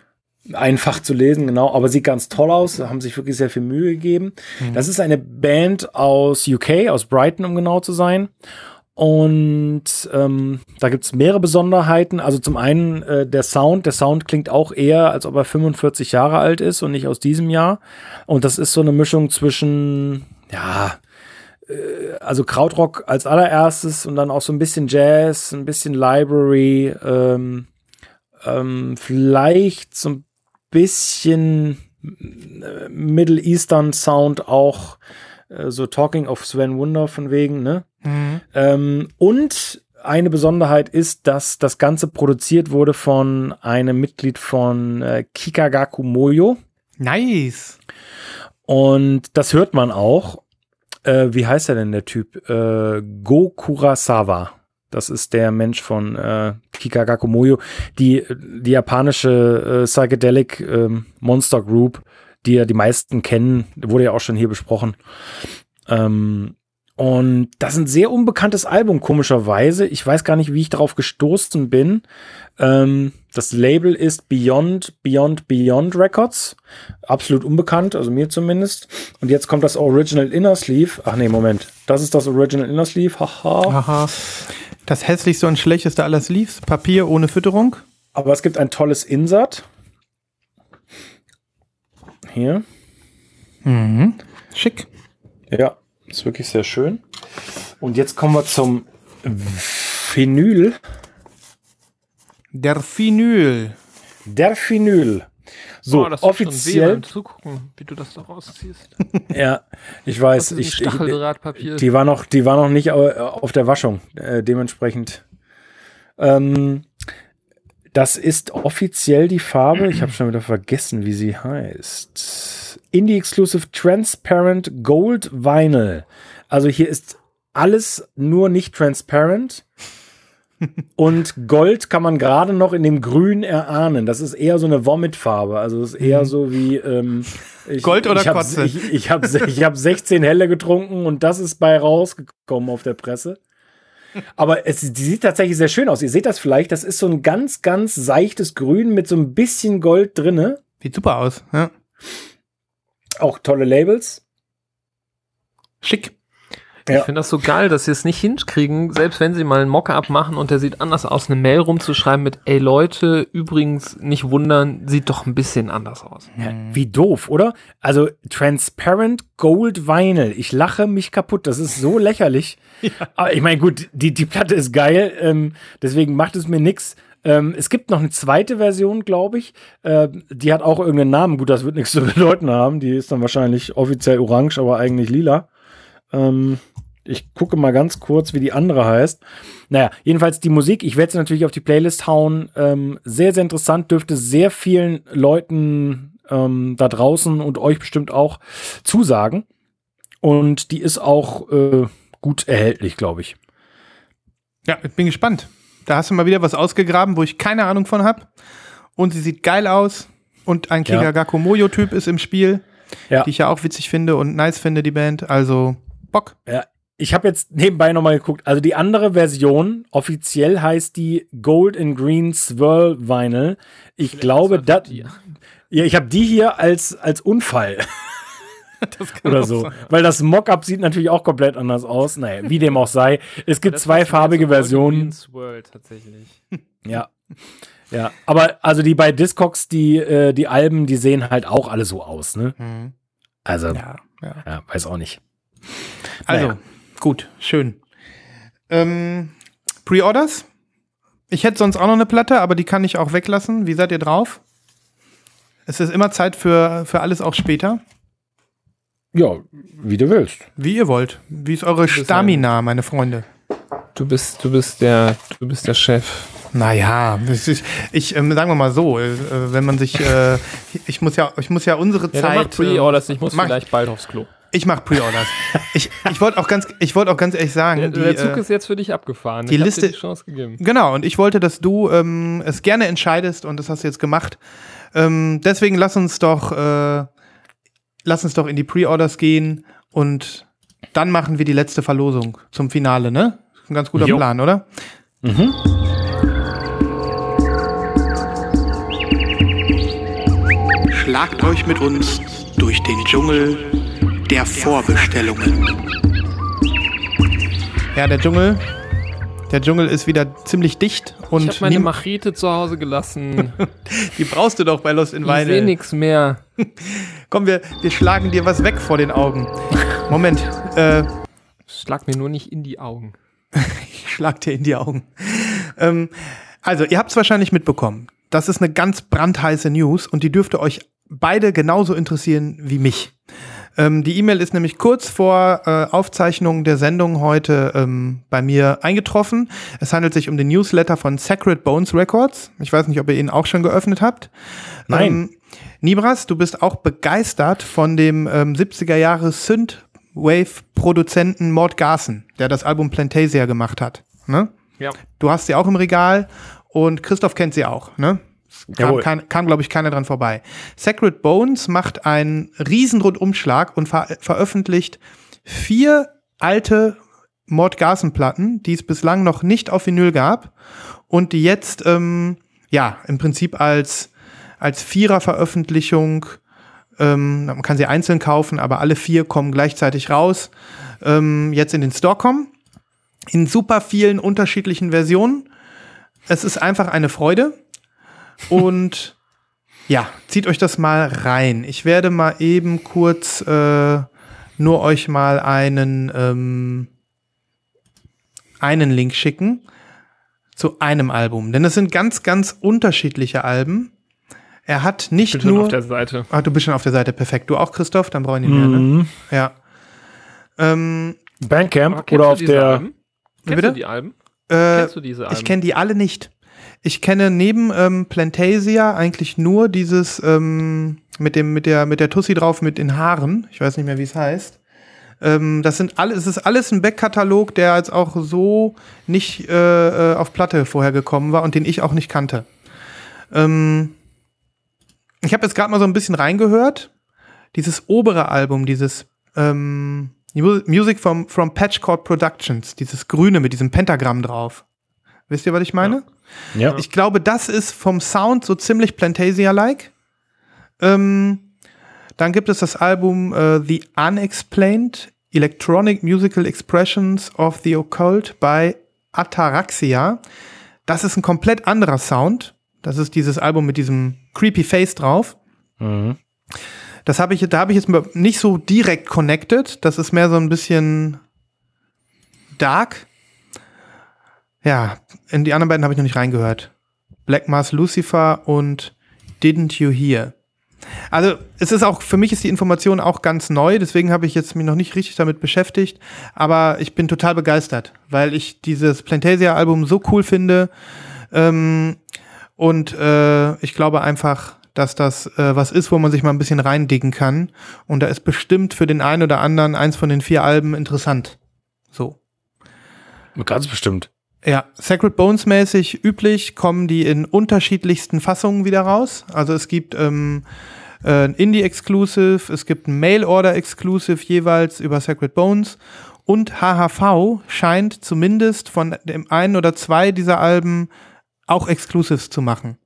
einfach zu lesen, genau, aber sieht ganz toll aus, haben sich wirklich sehr viel Mühe gegeben. Das ist eine Band aus UK, aus Brighton, um genau zu sein. Und ähm, da gibt es mehrere Besonderheiten. Also zum einen äh, der Sound. Der Sound klingt auch eher, als ob er 45 Jahre alt ist und nicht aus diesem Jahr. Und das ist so eine Mischung zwischen, ja, also Krautrock als allererstes und dann auch so ein bisschen Jazz, ein bisschen Library, ähm, ähm, vielleicht so ein bisschen äh, Middle Eastern Sound auch, äh, so Talking of Sven Wunder von wegen, ne? Mhm. Ähm, und eine Besonderheit ist, dass das Ganze produziert wurde von einem Mitglied von äh, Kikagaku Moyo. Nice. Und das hört man auch. Äh, wie heißt er denn, der Typ? Äh, Go Kurasawa. Das ist der Mensch von äh, Kikagaku Moyo, die, die japanische äh, Psychedelic ähm, Monster Group, die ja die meisten kennen, wurde ja auch schon hier besprochen. Ähm, und das ist ein sehr unbekanntes Album, komischerweise. Ich weiß gar nicht, wie ich darauf gestoßen bin. Ähm, das Label ist Beyond, Beyond, Beyond Records. Absolut unbekannt, also mir zumindest. Und jetzt kommt das Original Inner Sleeve. Ach nee, Moment. Das ist das Original Inner Sleeve. Haha. Aha. Das hässlichste und schlechteste aller Sleeves. Papier ohne Fütterung. Aber es gibt ein tolles Insert. Hier. Mhm. Schick. Ja, ist wirklich sehr schön. Und jetzt kommen wir zum Vinyl. Der Vinyl. Der Vinyl. So, Oh, das schon offiziell. beim Zugucken, wie du das da rausziehst. Ja, ich weiß. Ich, ich, die war noch, die war noch nicht au- auf der Waschung. Äh, dementsprechend. Ähm, das ist offiziell die Farbe. Ich habe schon wieder vergessen, wie sie heißt. Indie Exclusive Transparent Gold Vinyl. Also hier ist alles nur nicht transparent. Und Gold kann man gerade noch in dem Grün erahnen. Das ist eher so eine Vomit-Farbe. Also das ist eher so wie ähm, ich, Gold oder ich hab, Kotze? Ich, ich habe ich hab 16 Helle getrunken und das ist bei rausgekommen auf der Presse. Aber es sieht tatsächlich sehr schön aus. Ihr seht das vielleicht. Das ist so ein ganz, ganz seichtes Grün mit so ein bisschen Gold drinne. Sieht super aus. Ja. Auch tolle Labels. Schick. Ja. Ich finde das so geil, dass sie es nicht hinkriegen, selbst wenn sie mal einen Mockup machen und der sieht anders aus, eine Mail rumzuschreiben mit, ey Leute, übrigens nicht wundern, sieht doch ein bisschen anders aus. Wie doof, oder? Also Transparent Gold Vinyl. Ich lache mich kaputt. Das ist so lächerlich. Aber ich meine, gut, die, die Platte ist geil. Ähm, deswegen macht es mir nix. Ähm, es gibt noch eine zweite Version, glaube ich. Äh, die hat auch irgendeinen Namen. Gut, das wird nichts zu bedeuten haben. Die ist dann wahrscheinlich offiziell orange, aber eigentlich lila. Ähm, ich gucke mal ganz kurz, wie die andere heißt. Naja, jedenfalls die Musik, ich werde sie natürlich auf die Playlist hauen. Ähm, sehr, sehr interessant, dürfte sehr vielen Leuten ähm, da draußen und euch bestimmt auch zusagen. Und die ist auch äh, gut erhältlich, glaube ich. Ja, ich bin gespannt. Da hast du mal wieder was ausgegraben, wo ich keine Ahnung von habe. Und sie sieht geil aus. Und ein Ja. Kigagaku Moyo-Typ ist im Spiel, Ja. die ich ja auch witzig finde und nice finde, die Band. Also Bock. Ja, ich habe jetzt nebenbei nochmal geguckt. Also die andere Version, offiziell heißt die Gold and Green Swirl Vinyl. Ich glaube, das. Ja, ich habe die hier als, als Unfall. Oder so. sein. Weil das Mockup sieht natürlich auch komplett anders aus. Naja, wie dem auch sei. Es gibt zwei farbige Versionen. World tatsächlich. Ja. Ja, aber also die bei Discogs, die, äh, die Alben, die sehen halt auch alle so aus, ne? Also, ja, Ja, ja. weiß auch nicht. Also, Naja. gut, schön. Ähm, Pre-Orders? Ich hätte sonst auch noch eine Platte, aber die kann ich auch weglassen. Wie seid ihr drauf? Es ist immer Zeit für, für alles auch später. Ja, wie du willst. Wie ihr wollt. Wie ist eure Stamina, meine Freunde? Du bist, du bist der, du bist der Chef. Naja, ist, ich ähm, sagen wir mal so, äh, wenn man sich, äh, ich muss ja, ich muss ja unsere Ja, dann mach Zeit. Pre-Orders, ich muss mach- vielleicht bald aufs Klo. Ich mache Pre-Orders. ich ich wollte auch ganz, ich wollte auch ganz ehrlich sagen, Der, die, der Zug äh, ist jetzt für dich abgefahren. die ich Liste- dir die Chance gegeben. Genau, und ich wollte, dass du ähm, es gerne entscheidest und das hast du jetzt gemacht. Ähm, deswegen lass uns doch, äh, lass uns doch in die Pre-Orders gehen und dann machen wir die letzte Verlosung zum Finale, ne? Ein ganz guter Jo. Plan, oder? Schlagt euch mit uns durch den Dschungel der Vorbestellungen. Ja, der Dschungel, der Dschungel ist wieder ziemlich dicht Ich und habe meine Machete zu Hause gelassen. die brauchst du doch bei Lost in Ich sehe Vinyl. nichts mehr. Komm, wir, wir schlagen dir was weg vor den Augen. Moment, äh, Schlag mir nur nicht in die Augen. ich schlag dir in die Augen. Ähm, also, ihr habt es wahrscheinlich mitbekommen. Das ist eine ganz brandheiße News und die dürfte euch beide genauso interessieren wie mich. Ähm, die E-Mail ist nämlich kurz vor äh, Aufzeichnung der Sendung heute ähm, bei mir eingetroffen. Es handelt sich um den Newsletter von Sacred Bones Records. Ich weiß nicht, ob ihr ihn auch schon geöffnet habt. Nein. Ähm, Nibras, du bist auch begeistert von dem ähm, 70er Jahre Synthwave-Produzenten Mort Garson, der das Album Plantasia gemacht hat. Ne? Ja. Du hast sie auch im Regal und Christoph kennt sie auch, ne? Kam, kein, kam glaube ich, keiner dran vorbei. Sacred Bones macht einen riesen Rundumschlag und ver veröffentlicht vier alte Mord Garson-Platten, die es bislang noch nicht auf Vinyl gab und die jetzt, ähm, ja, im Prinzip als, als Vierer-Veröffentlichung, ähm, man kann sie einzeln kaufen, aber alle vier kommen gleichzeitig raus, ähm, jetzt in den Store kommen in super vielen unterschiedlichen Versionen. Es ist einfach eine Freude. Und ja, zieht euch das mal rein. Ich werde mal eben kurz äh, nur euch mal einen, ähm, einen Link schicken zu einem Album. Denn es sind ganz, ganz unterschiedliche Alben. Er hat nicht bin schon nur. auf der Seite. ah, du bist schon auf der Seite, perfekt. Du auch, Christoph? Dann brauche ich nicht mehr, ne? Mhm. Ja. Ähm, Bandcamp oder auf der. Alben? Kennst bitte? du die Alben? äh, Kennst du diese Alben? ich kenne die alle nicht. Ich kenne neben ähm, Plantasia eigentlich nur dieses ähm, mit dem mit der mit der Tussi drauf mit den Haaren. Ich weiß nicht mehr, wie es heißt. Ähm, das sind alle, es ist alles ein Backkatalog, der jetzt auch so nicht äh, äh, auf Platte vorher gekommen war und den ich auch nicht kannte. Ähm, ich habe jetzt gerade mal so ein bisschen reingehört. Dieses obere Album, dieses ähm, Mu- Music from, from Patchcord Productions, dieses grüne mit diesem Pentagramm drauf. Wisst ihr, was ich meine? Ja. Ich glaube, das ist vom Sound so ziemlich Plantasia-like. Ähm, dann gibt es das Album äh, The Unexplained Electronic Musical Expressions of the Occult bei Ataraxia. Das ist ein komplett anderer Sound. Das ist dieses Album mit diesem creepy Face drauf. Mhm. Das habe ich, da habe ich jetzt nicht so direkt connected. Das ist mehr so ein bisschen dark. Ja, in die anderen beiden habe ich noch nicht reingehört. Black Mass Lucifer und Didn't You Hear. Also, es ist auch, für mich ist die Information auch ganz neu, deswegen habe ich jetzt mich noch nicht richtig damit beschäftigt, aber ich bin total begeistert, weil ich dieses Plantasia-Album so cool finde ähm, und äh, ich glaube einfach, dass das äh, was ist, wo man sich mal ein bisschen reindicken kann und da ist bestimmt für den einen oder anderen eins von den vier Alben interessant. So. Ganz bestimmt. Ja, Sacred Bones mäßig üblich kommen die in unterschiedlichsten Fassungen wieder raus. Also es gibt ähm, äh, Indie-Exclusive, es gibt ein Mail-Order-Exclusive jeweils über Sacred Bones und HHV scheint zumindest von dem einen oder zwei dieser Alben auch Exclusives zu machen.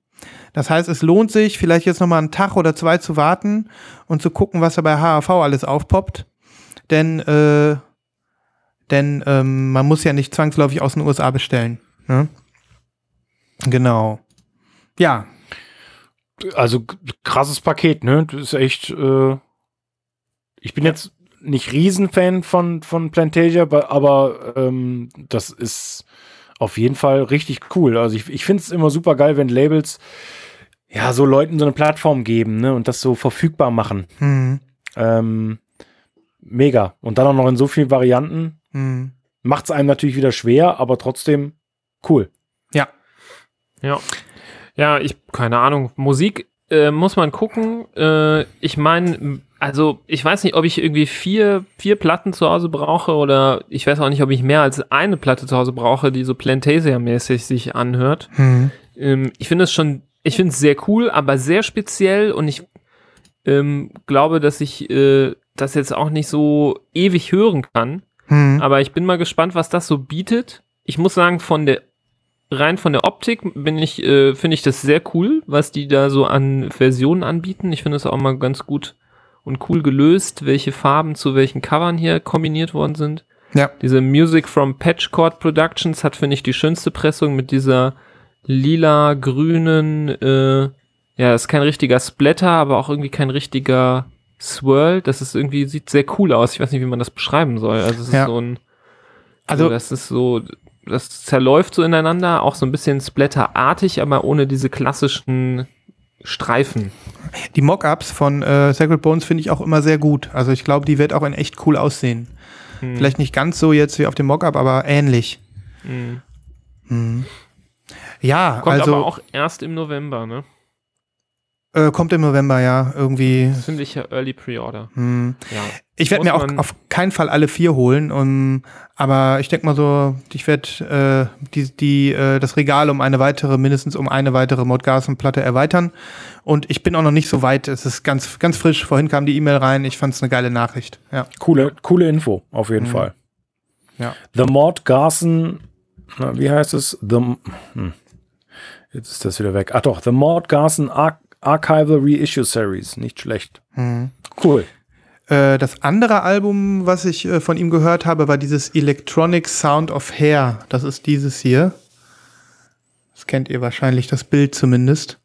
Das heißt, es lohnt sich, vielleicht jetzt noch mal einen Tag oder zwei zu warten und zu gucken, was da bei HHV alles aufpoppt. Denn äh, denn ähm, man muss ja nicht zwangsläufig aus den USA bestellen. Ne? Genau. Ja, Also krasses Paket, ne? Das ist echt. Äh, ich bin jetzt nicht Riesenfan von, von Plantasia, aber, ähm, das ist auf jeden Fall richtig cool. Also ich, ich finde es immer super geil, wenn Labels ja so Leuten so eine Plattform geben, ne? Und das so verfügbar machen. hm, Ähm, mega. Und dann auch noch in so vielen Varianten. Hm. Macht es einem natürlich wieder schwer, aber trotzdem cool. ja, Ja. Ja, ich, keine Ahnung. Musik äh, muss man gucken. Äh, ich meine, also ich weiß nicht, ob ich irgendwie vier, vier Platten zu Hause brauche oder ich weiß auch nicht, ob ich mehr als eine Platte zu Hause brauche, die so Plantasia-mäßig sich anhört. hm. Ähm, ich finde es schon, ich finde es sehr cool, aber sehr speziell und ich ähm, glaube, dass ich äh, das jetzt auch nicht so ewig hören kann. Hm. Aber ich bin mal gespannt, was das so bietet. Ich muss sagen, von der rein von der Optik bin ich, äh, finde ich das sehr cool, was die da so an Versionen anbieten. Ich finde es auch mal ganz gut und cool gelöst, welche Farben zu welchen Covern hier kombiniert worden sind. Ja. Diese Music from Patchcord Productions hat, finde ich, die schönste Pressung mit dieser lila, grünen, äh, ja, ist kein richtiger Splatter, aber auch irgendwie kein richtiger Swirl. Das ist irgendwie, sieht sehr cool aus. Ich weiß nicht, wie man das beschreiben soll. Also es ist Ja. so ein, Also- so, das ist so, das zerläuft so ineinander, auch so ein bisschen Splatter-artig, aber ohne diese klassischen Streifen. Die Mockups von äh, Sacred Bones finde ich auch immer sehr gut. Also ich glaube, die wird auch in echt cool aussehen. Hm. Vielleicht nicht ganz so jetzt wie auf dem Mockup, aber ähnlich. Hm. Hm. Ja, Kommt also aber auch erst im November, ne? Äh, kommt im November, ja, irgendwie. Das finde ich ja Early Pre-Order. Hm. Ja. Ich werde mir auch auf keinen Fall alle vier holen, um, aber ich denke mal so, ich werde äh, die, die, äh, das Regal um eine weitere, mindestens um eine weitere Modgarson-Platte erweitern. Und ich bin auch noch nicht so weit. Es ist ganz, ganz frisch. Vorhin kam die E-Mail rein. Ich fand es eine geile Nachricht. Ja. Coole, coole Info, auf jeden Mhm. Fall. Ja. The Mord Garson, na, wie heißt es? The, hm. Jetzt ist das wieder weg. Ach doch, The Mord Garson Ar Archival Reissue Series. Nicht schlecht. Mhm. Cool. Äh, das andere Album, was ich äh, von ihm gehört habe, war dieses Electronic Sound of Hair. Das ist dieses hier. Das kennt ihr wahrscheinlich, das Bild zumindest.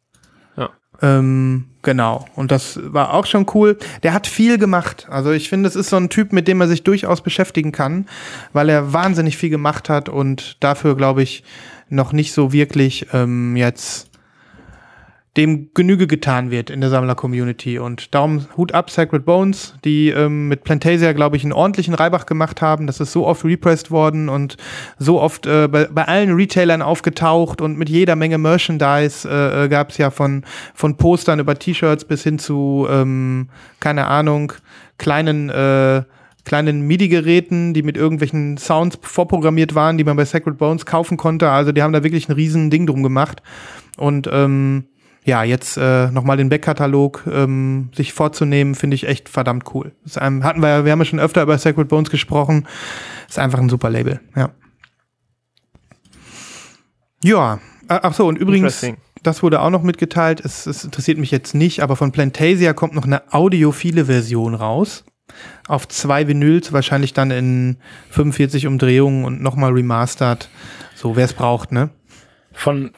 Ja. Ähm, genau. Und das war auch schon cool. Der hat viel gemacht. Also ich finde, es ist so ein Typ, mit dem man sich durchaus beschäftigen kann, weil er wahnsinnig viel gemacht hat und dafür, glaube ich, noch nicht so wirklich ähm, jetzt dem Genüge getan wird in der Sammler-Community. Und darum Hut ab, Sacred Bones, die ähm, mit Plantasia, glaube ich, einen ordentlichen Reibach gemacht haben. Das ist so oft repressed worden und so oft äh, bei, bei allen Retailern aufgetaucht und mit jeder Menge Merchandise äh, gab es ja von, von Postern über T-Shirts bis hin zu, ähm, keine Ahnung, kleinen äh, kleinen MIDI-Geräten, die mit irgendwelchen Sounds vorprogrammiert waren, die man bei Sacred Bones kaufen konnte. Also die haben da wirklich ein riesen Ding drum gemacht. Und ähm, ja, jetzt äh, nochmal den Backkatalog ähm, sich vorzunehmen, finde ich echt verdammt cool. Das einem, hatten wir ja, wir haben ja schon öfter über Sacred Bones gesprochen. Ist einfach ein super Label, ja. Ja, ach so, und übrigens, das wurde auch noch mitgeteilt, es, es interessiert mich jetzt nicht, aber von Plantasia kommt noch eine audiophile Version raus. Auf zwei Vinyls, wahrscheinlich dann in 45 Umdrehungen und nochmal remastered. So, wer es braucht, ne? Von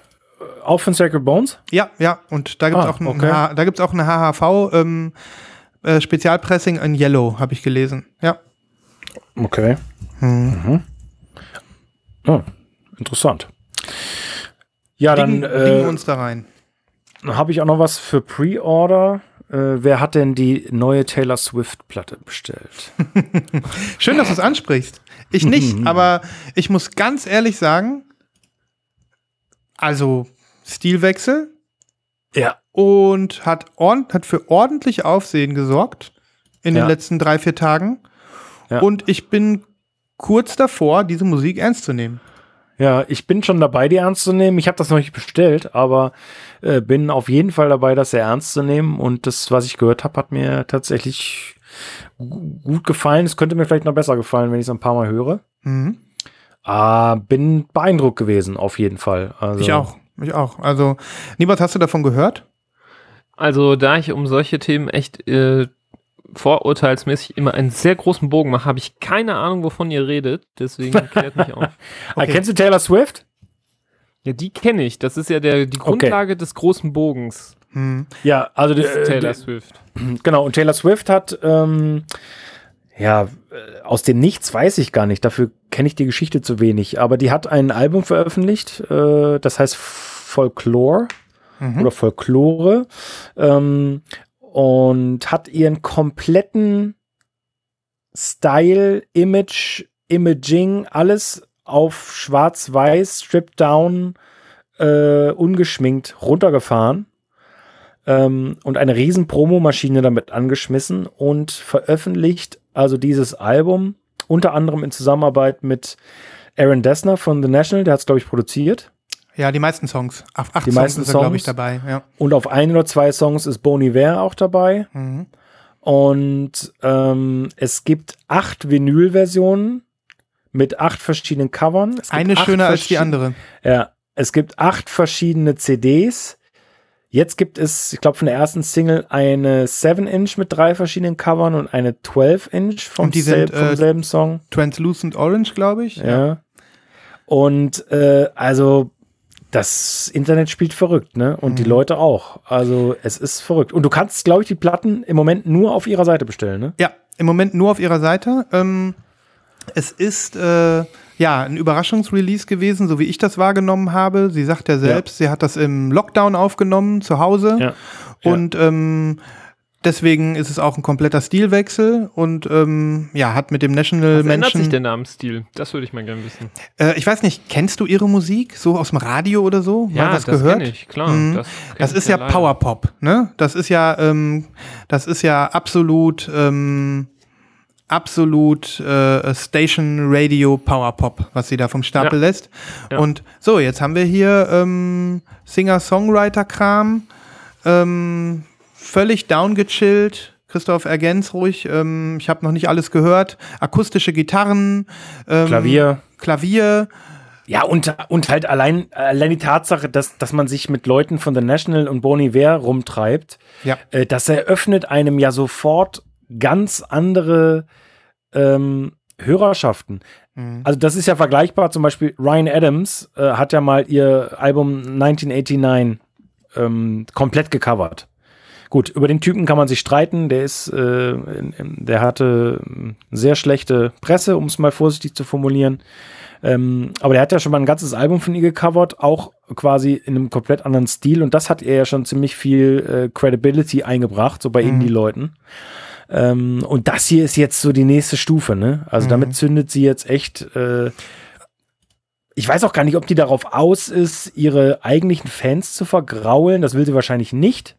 auch von Sacred Bones? Ja, ja. Und da gibt es Ah, auch, ein okay. H- da gibt's auch eine HHV ähm, äh, Spezialpressing in Yellow, habe ich gelesen. Ja. Okay. Mhm. Oh, interessant. Ja, dann Legen, legen wir äh, uns da rein. habe ich auch noch was für Pre-Order. Äh, wer hat denn die neue Taylor Swift-Platte bestellt? Schön, dass du es ansprichst. Ich nicht, aber ich muss ganz ehrlich sagen, also Stilwechsel Ja. und hat, hat für ordentlich Aufsehen gesorgt in Ja. den letzten drei, vier Tagen. Ja. Und ich bin kurz davor, diese Musik ernst zu nehmen. Ja, ich bin schon dabei, die ernst zu nehmen. Ich habe das noch nicht bestellt, aber äh, bin auf jeden Fall dabei, das sehr ernst zu nehmen. Und das, was ich gehört habe, hat mir tatsächlich gu- gut gefallen. Es könnte mir vielleicht noch besser gefallen, wenn ich es ein paar Mal höre. Mhm. Ah, bin beeindruckt gewesen, auf jeden Fall. Also, Ich auch. Ich auch. Also, Niemals hast du davon gehört? Also, da ich um solche Themen echt äh, vorurteilsmäßig immer einen sehr großen Bogen mache, habe ich keine Ahnung, wovon ihr redet. Deswegen klärt mich auf. Ah, kennst du Taylor Swift? Ja, die kenne ich. Das ist ja der, die Grundlage des großen Bogens. Hm. Ja, also Ist äh, Taylor die- Swift. Genau, und Taylor Swift hat, ähm, ja, äh, aus dem Nichts weiß ich gar nicht, dafür kenne ich die Geschichte zu wenig, aber die hat ein Album veröffentlicht, äh, das heißt Folklore oder Folklore ähm, und hat ihren kompletten Style, Image, Imaging, alles auf schwarz-weiß, stripped down, äh, ungeschminkt runtergefahren ähm, und eine riesen Promomaschine damit angeschmissen und veröffentlicht also dieses Album unter anderem in Zusammenarbeit mit Aaron Dessner von The National, der hat es glaube ich produziert Ja, die meisten Songs. Auf acht Die Songs meisten ist er, glaube ich, dabei. Ja. und auf ein oder zwei Songs ist Bon Iver auch dabei Mhm. und ähm, es gibt acht Vinyl-Versionen mit acht verschiedenen Covern. Eine schöner als die andere. Ja, es gibt acht verschiedene CDs. Jetzt gibt es, ich glaube, von der ersten Single eine 7-Inch mit drei verschiedenen Covern und eine 12-Inch vom, Und die sel sind, vom äh, selben Song. Translucent Orange, glaube ich. Ja. Und äh, also das Internet spielt verrückt, ne? Und die Mhm. Leute auch. Also es ist verrückt. Und du kannst, glaube ich, die Platten im Moment nur auf ihrer Seite bestellen, ne? Ja, im Moment nur auf ihrer Seite. Ähm, es ist äh, ja ein Überraschungsrelease gewesen, so wie ich das wahrgenommen habe. Sie sagt ja selbst, sie hat das im Lockdown aufgenommen zu Hause. Ja. Und ähm, deswegen ist es auch ein kompletter Stilwechsel und ähm, ja, hat mit dem National Was ändert sich Menschen. der Namensstil? Das würde ich mal gerne wissen. Äh, ich weiß nicht, kennst du ihre Musik so aus dem Radio oder so? Mal Ja, was das gehört? ich, klar. Mhm. Das Das, ist ja ja leider. Powerpop, ne? Das ist ja, ähm, das ist ja absolut, ähm, absolut äh, Station Radio Powerpop, was sie da vom Stapel Ja. lässt. Ja. Und so, jetzt haben wir hier ähm, Singer-Songwriter-Kram, ähm, völlig downgechillt. Christoph, ergänz ruhig. Ähm, ich habe noch nicht alles gehört. Akustische Gitarren, ähm, Klavier. Klavier. Ja, und, und halt allein, allein die Tatsache, dass, dass man sich mit Leuten von The National und Bon Iver rumtreibt, Ja. äh, das eröffnet einem ja sofort ganz andere ähm, Hörerschaften. Mhm. Also das ist ja vergleichbar, zum Beispiel Ryan Adams äh, hat ja mal ihr Album 1989 ähm, komplett gecovert. Gut, über den Typen kann man sich streiten. Der ist, äh, der hatte ähm, sehr schlechte Presse, um es mal vorsichtig zu formulieren. Ähm, aber der hat ja schon mal ein ganzes Album von ihr gecovert, auch quasi in einem komplett anderen Stil. Und das hat ihr ja schon ziemlich viel äh, Credibility eingebracht, so bei Indie-Leuten. Ähm, und das hier ist jetzt so die nächste Stufe, ne? Also damit zündet sie jetzt echt. Äh, ich weiß auch gar nicht, ob die darauf aus ist, ihre eigentlichen Fans zu vergraulen. Das will sie wahrscheinlich nicht.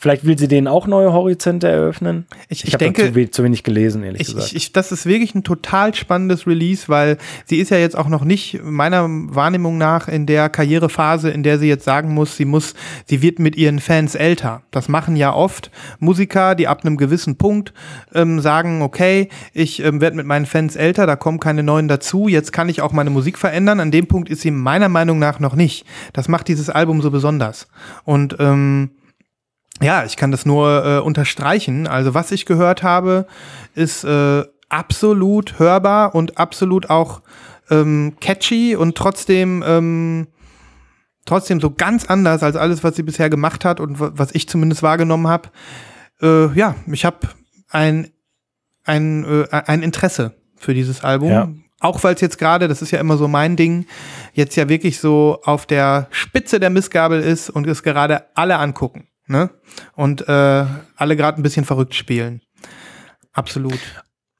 Vielleicht will sie denen auch neue Horizonte eröffnen. Ich, Ich, ich habe zu, we zu wenig gelesen, ehrlich Ich, gesagt. ich, ich, das ist wirklich ein total spannendes Release, weil sie ist ja jetzt auch noch nicht meiner Wahrnehmung nach in der Karrierephase, in der sie jetzt sagen muss, sie muss, sie wird mit ihren Fans älter. Das machen ja oft Musiker, die ab einem gewissen Punkt ähm, sagen, okay, ich ähm, werde mit meinen Fans älter, da kommen keine neuen dazu, jetzt kann ich auch meine Musik verändern. An dem Punkt ist sie meiner Meinung nach noch nicht. Das macht dieses Album so besonders. Und ähm, ja, ich kann das nur äh, unterstreichen. Also was ich gehört habe, ist äh, absolut hörbar und absolut auch ähm, catchy und trotzdem ähm, trotzdem so ganz anders als alles, was sie bisher gemacht hat und wa- was ich zumindest wahrgenommen habe. Äh, ja, ich habe ein ein äh, ein Interesse für dieses Album. Ja. Auch weil es jetzt gerade, das ist ja immer so mein Ding, jetzt ja wirklich so auf der Spitze der Missgabel ist und es gerade alle angucken. Ne? Und äh, alle gerade ein bisschen verrückt spielen. Absolut.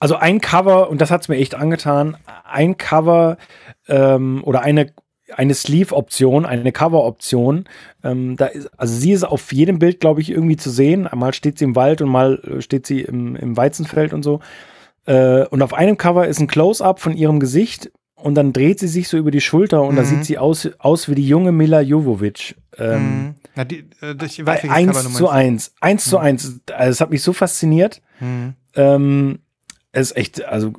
Also ein Cover, und das hat's mir echt angetan, ein Cover ähm, oder eine, eine Sleeve-Option, eine Cover-Option. Ähm, da ist, also sie ist auf jedem Bild, glaube ich, irgendwie zu sehen. Mal steht sie im Wald und mal äh, steht sie im, im Weizenfeld und so. Äh, und auf einem Cover ist ein Close-up von ihrem Gesicht und dann dreht sie sich so über die Schulter und da Mhm. sieht sie aus, aus wie die junge Mila Jovovic. Ähm, Mhm. Na, die, äh, ich weiß, eins du zu meinst. eins. Eins zu eins. Also, es hat mich so fasziniert. Mhm. Ähm, es ist echt, also,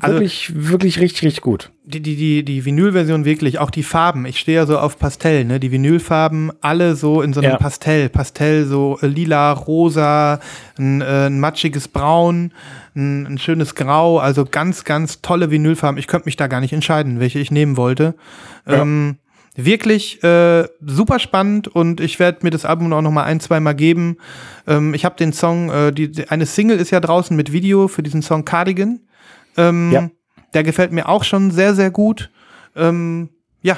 Also- wirklich, wirklich richtig, richtig gut. Die, die, die, die Vinyl-Version wirklich, auch die Farben. Ich stehe ja so auf Pastell, ne? Die Vinylfarben, alle so in so einem Ja. Pastell. Pastell, so äh, lila, rosa, ein, äh, ein matschiges Braun, ein, ein schönes Grau. Also ganz, ganz tolle Vinylfarben. Ich könnte mich da gar nicht entscheiden, welche ich nehmen wollte. Ja. Ähm, wirklich äh, super spannend und ich werde mir das Album auch noch mal ein, zwei Mal geben. Ähm, ich habe den Song, äh, die, eine Single ist ja draußen mit Video für diesen Song Cardigan. Ähm, Ja. Der gefällt mir auch schon sehr, sehr gut. Ähm, ja.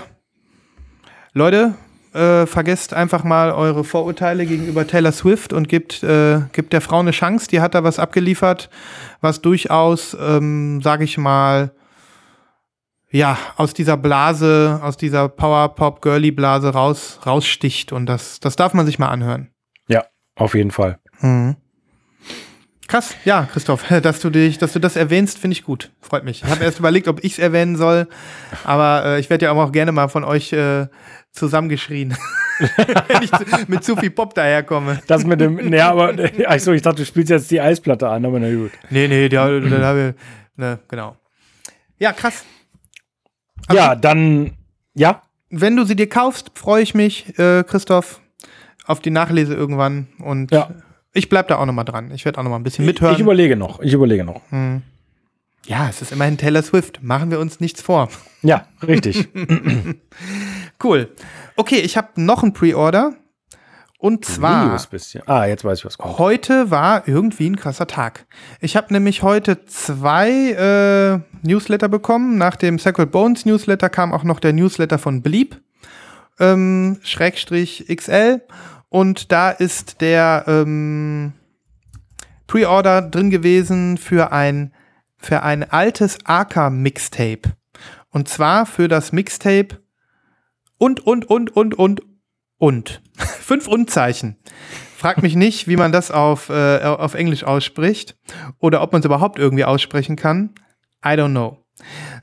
Leute, äh, vergesst einfach mal eure Vorurteile gegenüber Taylor Swift und gebt, äh, gebt der Frau eine Chance. Die hat da was abgeliefert, was durchaus, ähm, sage ich mal, ja, aus dieser Blase, aus dieser Power-Pop-Girly-Blase raus, raussticht. Und das, das darf man sich mal anhören. Ja, auf jeden Fall. Mhm. Krass, ja, Christoph, dass du dich, dass du das erwähnst, finde ich gut. Freut mich. Ich habe erst überlegt, ob ich es erwähnen soll, aber äh, ich werde ja auch gerne mal von euch äh, zusammengeschrien, wenn ich mit zu viel Pop daherkomme. Das mit dem, ja, aber, achso, ich dachte, du spielst jetzt die Eisplatte an, aber na gut. Nee, nee, da, da, da ne, genau. Ja, krass. Aber Ja, dann, ja, Wenn du sie dir kaufst, freue ich mich, äh, Christoph, auf die Nachlese irgendwann und Ja. ich bleib da auch noch mal dran. Ich werde auch noch mal ein bisschen mithören. ich überlege noch, ich überlege noch. ja, es ist immerhin Taylor Swift. Machen wir uns nichts vor. Ja, richtig. Cool. Okay, ich habe noch ein Pre-Order. Und zwar. Ah, jetzt weiß ich, was kommt. heute war irgendwie ein krasser Tag. Ich habe nämlich heute zwei äh, Newsletter bekommen. Nach dem Sacred Bones Newsletter kam auch noch der Newsletter von Bleep, ähm, Schrägstrich XL. Und da ist der ähm, Pre-Order drin gewesen für ein, für ein altes Arca-Mixtape. Und zwar für das Mixtape und, und, und, und, und, und. Fünf Und-Zeichen. Frag mich nicht, wie man das auf, äh, auf Englisch ausspricht oder ob man es überhaupt irgendwie aussprechen kann. I don't know.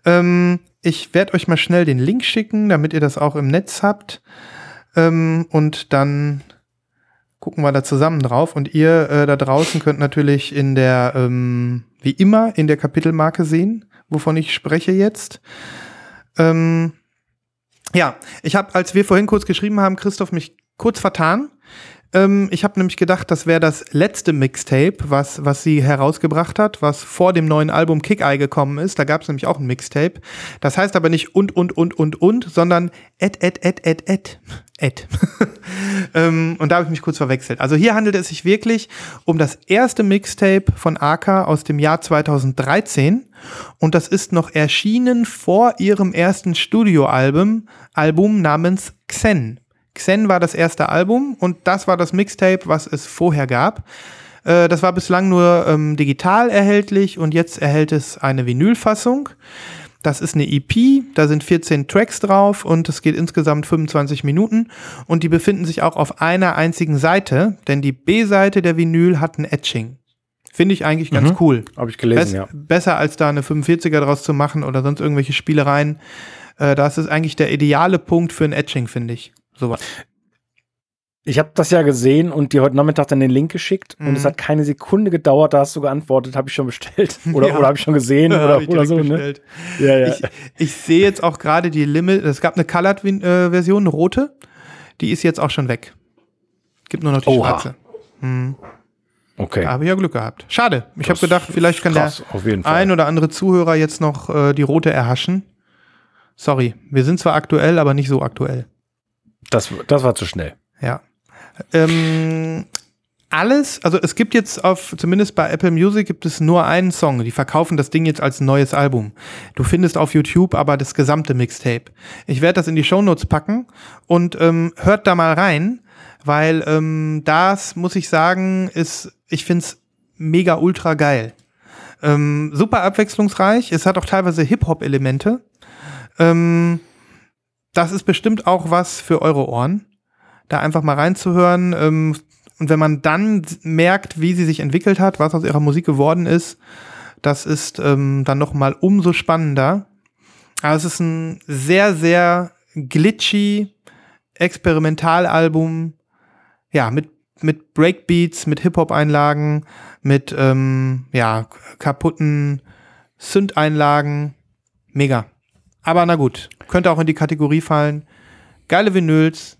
Ähm, ich werde euch mal schnell den Link schicken, damit ihr das auch im Netz habt. Ähm, und dann gucken wir da zusammen drauf. Und ihr äh, da draußen könnt natürlich in der, ähm, wie immer, in der Kapitelmarke sehen, wovon ich spreche jetzt. Ähm, ja, ich habe, als wir vorhin kurz geschrieben haben, Christoph mich kurz vertan. Ähm, ich habe nämlich gedacht, das wäre das letzte Mixtape, was, was sie herausgebracht hat, was vor dem neuen Album Kick Eye gekommen ist. Da gab es nämlich auch ein Mixtape. Das heißt aber nicht und, und, und, und, und, sondern et, et, et, et, et. et. ähm, und da habe ich mich kurz verwechselt. Also hier handelt es sich wirklich um das erste Mixtape von Aka aus dem Jahr 2013. Und das ist noch erschienen vor ihrem ersten Studioalbum Album namens Xen. Xen war das erste Album und das war das Mixtape, was es vorher gab. Äh, das war bislang nur ähm, digital erhältlich und jetzt erhält es eine Vinylfassung. Das ist eine EP, da sind 14 Tracks drauf und es geht insgesamt 25 Minuten und die befinden sich auch auf einer einzigen Seite, denn die B-Seite der Vinyl hat ein Etching. Finde ich eigentlich ganz Mhm. cool. Habe ich gelesen, Bess ja. Besser als da eine 45er draus zu machen oder sonst irgendwelche Spielereien. Äh, das ist eigentlich der ideale Punkt für ein Etching, finde ich. Sowas. Ich habe das ja gesehen und dir heute Nachmittag dann den Link geschickt und Mhm. es hat keine Sekunde gedauert, da hast du geantwortet, habe ich schon bestellt oder, Ja. oder habe ich schon gesehen Ja, oder, oder so. Ne? Ja, ja. Ich, ich sehe jetzt auch gerade die Limit. Es gab eine Colored-Version, eine rote. Die ist jetzt auch schon weg. Gibt nur noch die Oha. schwarze. Hm. okay. Da habe ich ja Glück gehabt. Schade. Ich habe gedacht, vielleicht kann krass, der ein oder andere Zuhörer jetzt noch äh, die rote erhaschen. Sorry, wir sind zwar aktuell, aber nicht so aktuell. Das, das war zu schnell. Ja. Ähm, alles, also es gibt jetzt auf, zumindest bei Apple Music gibt es nur einen Song. Die verkaufen das Ding jetzt als neues Album. Du findest auf YouTube aber das gesamte Mixtape. Ich werde das in die Shownotes packen und ähm, hört da mal rein, weil ähm, das, muss ich sagen, ist, ich find's mega ultra geil. Ähm, super abwechslungsreich. Es hat auch teilweise Hip-Hop-Elemente. Ähm, das ist bestimmt auch was für eure Ohren da einfach mal reinzuhören. Ähm, und wenn man dann merkt, wie sie sich entwickelt hat, was aus ihrer Musik geworden ist, das ist ähm, dann noch mal umso spannender. Aber es ist ein sehr, sehr glitchy Experimentalalbum, ja, mit, mit Breakbeats, mit Hip-Hop-Einlagen, mit, ähm, ja, kaputten Synth-Einlagen. Mega. Aber na gut, könnte auch in die Kategorie fallen. Geile Vinyls,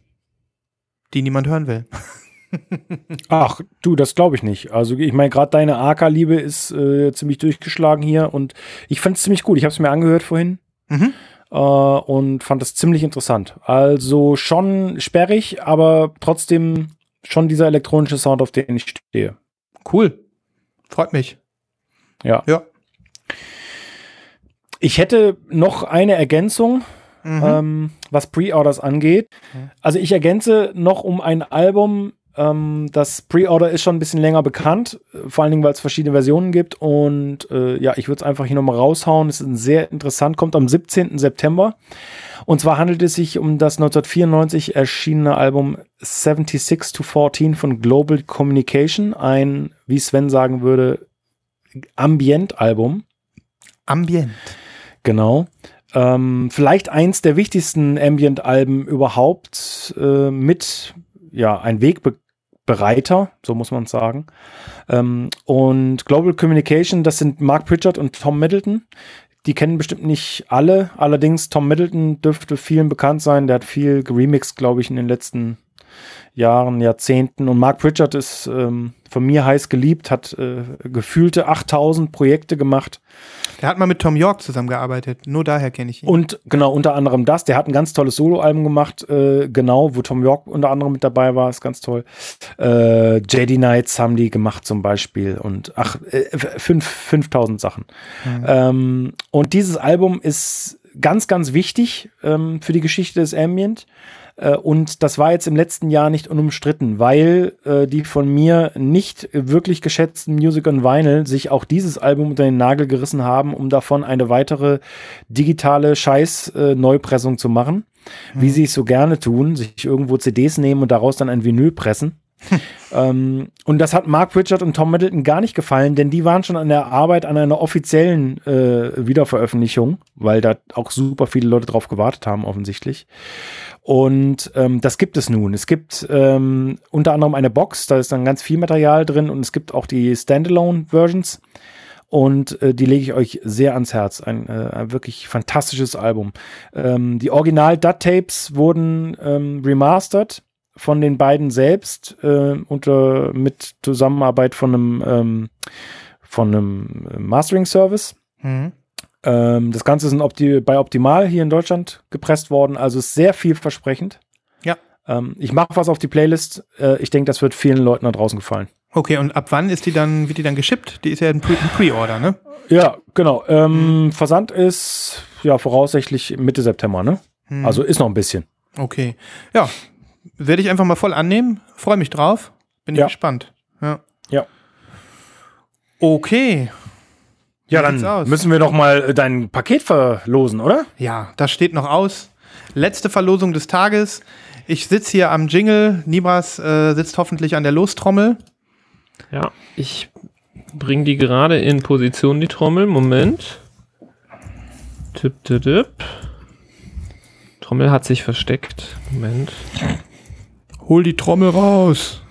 die niemand hören will. Ach, du, das glaube ich nicht. Also ich meine, gerade deine AK-Liebe ist äh, ziemlich durchgeschlagen hier und ich fand es ziemlich gut. Ich habe es mir angehört vorhin Mhm. äh, und fand es ziemlich interessant. Also schon sperrig, aber trotzdem schon dieser elektronische Sound, auf den ich stehe. Cool. Freut mich. Ja. Ja. Ich hätte noch eine Ergänzung, Mhm. ähm, was Pre-Orders angeht. Also ich ergänze noch um ein Album. Ähm, das Pre-Order ist schon ein bisschen länger bekannt, äh, vor allen Dingen, weil es verschiedene Versionen gibt. Und äh, ja, ich würde es einfach hier nochmal raushauen. Es ist sehr interessant, kommt am 17. September. Und zwar handelt es sich um das 1994 erschienene Album 76 to 14 von Global Communication. Ein, wie Sven sagen würde, Ambient-Album. Ambient. Genau. Ähm, vielleicht eins der wichtigsten Ambient-Alben überhaupt äh, mit ja, ein Wegbereiter, so muss man sagen. Ähm, und Global Communication, das sind Mark Pritchard und Tom Middleton. Die kennen bestimmt nicht alle. Allerdings Tom Middleton dürfte vielen bekannt sein. Der hat viel geremixed, glaube ich, in den letzten Jahren, Jahrzehnten. Und Mark Pritchard ist ähm, von mir heiß geliebt, hat äh, gefühlte 8000 Projekte gemacht. Der hat mal mit Tom York zusammengearbeitet. Nur daher kenne ich ihn. Und genau, unter anderem das. Der hat ein ganz tolles Soloalbum gemacht, äh, genau, wo Tom York unter anderem mit dabei war, ist ganz toll. Äh, JD Nights haben die gemacht zum Beispiel und ach, äh, fünf, 5000 Sachen. Mhm. Ähm, und dieses Album ist ganz, ganz wichtig ähm, für die Geschichte des Ambient. Äh, Und das war jetzt im letzten Jahr nicht unumstritten, weil äh, die von mir nicht wirklich geschätzten Music on Vinyl sich auch dieses Album unter den Nagel gerissen haben, um davon eine weitere digitale Scheiß-Neupressung zu machen, wie sie es so gerne tun, sich irgendwo CDs nehmen und daraus dann ein Vinyl pressen. ähm, und das hat Mark Richard und Tom Middleton gar nicht gefallen, denn die waren schon an der Arbeit an einer offiziellen äh, Wiederveröffentlichung, weil da auch super viele Leute drauf gewartet haben, offensichtlich. Und ähm, das gibt es nun. Es gibt ähm, unter anderem eine Box, da ist dann ganz viel Material drin und es gibt auch die Standalone-Versions. Und äh, die lege ich euch sehr ans Herz. Ein, äh, ein wirklich fantastisches Album. Ähm, die Original-DAT-Tapes wurden ähm, remastert von den beiden selbst äh, unter mit Zusammenarbeit von einem ähm, von einem Mastering Service. Mhm. Ähm, das Ganze ist Opti bei Optimal hier in Deutschland gepresst worden, also ist sehr vielversprechend. Ja. Ähm, ich mache was auf die Playlist. Äh, ich denke, das wird vielen Leuten da draußen gefallen. Okay, und ab wann ist die dann, wird die dann geschippt? Die ist ja ein Pre- ein Pre-Order, ne? Ja, genau. Ähm, Versand ist ja voraussichtlich Mitte September, ne? Hm. Also ist noch ein bisschen. Okay. Ja, werde ich einfach mal voll annehmen. Freue mich drauf. Bin ich Ja. gespannt. Ja. Ja. Okay. Ja, Wie dann müssen wir doch mal dein Paket verlosen, oder? Ja, das steht noch aus. Letzte Verlosung des Tages. Ich sitze hier am Jingle. Nibras äh, sitzt hoffentlich an der Lostrommel. Ja, ich bring die gerade in Position, die Trommel. Moment. Tipp, tipp, tipp. Trommel hat sich versteckt. Moment. Hol die Trommel raus.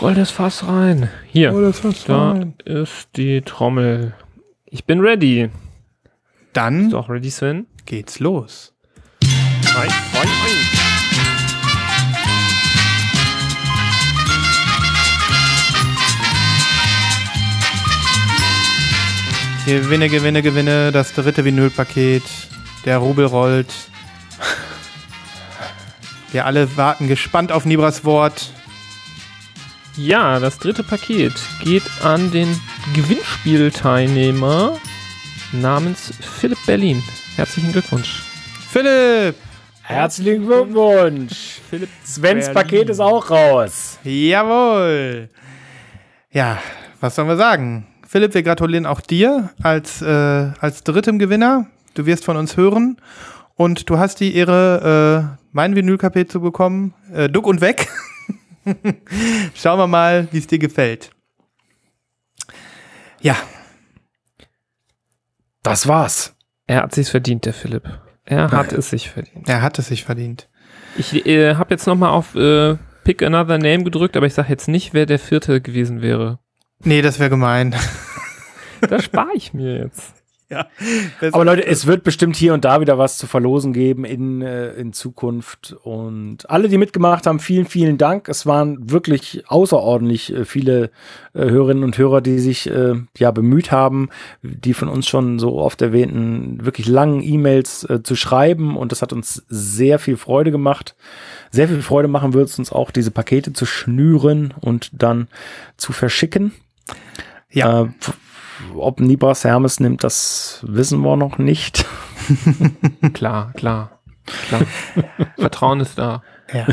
Roll das Fass rein. Hier. Hol das Fass da rein. ist die Trommel. Ich bin ready. Dann Bist du auch ready, Sven? geht's los. 3, 2, 1. Gewinne, gewinne, gewinne. Das dritte Vinylpaket. Der Rubel rollt. Wir alle warten gespannt auf Nibras Wort. Ja, das dritte Paket geht an den Gewinnspielteilnehmer namens Philipp Berlin. Herzlichen Glückwunsch. Philipp! Herzlichen Glückwunsch. Philipp Svens Berlin. Paket ist auch raus. Jawohl! Ja, was sollen wir sagen? Philipp, wir gratulieren auch dir als, äh, als drittem Gewinner. Du wirst von uns hören. Und du hast die Ehre, äh, mein Vinylpaket zu bekommen. Äh, Duck und weg. Schauen wir mal, wie es dir gefällt. Ja, Das war's. Er hat sich's verdient, der Philipp. Er hat es sich verdient. er hat es sich verdient. Ich äh, habe jetzt nochmal auf äh, Pick Another Name gedrückt, aber ich sage jetzt nicht, wer der vierte gewesen wäre. Nee, das wäre gemein. Das spare ich mir jetzt. Aber Leute, es wird bestimmt hier und da wieder was zu verlosen geben in, äh, in Zukunft. Und alle, die mitgemacht haben, vielen, vielen Dank. Es waren wirklich außerordentlich äh, viele äh, Hörerinnen und Hörer, die sich ja bemüht haben, die von uns schon so oft erwähnten, wirklich langen E-Mails äh, zu schreiben. Und das hat uns sehr viel Freude gemacht. Sehr viel Freude machen wird es uns auch, diese Pakete zu schnüren und dann zu verschicken. Ja. Äh, ob Nibras Hermes nimmt, das wissen wir noch nicht. Klar, klar, klar. Vertrauen ist da. Ja.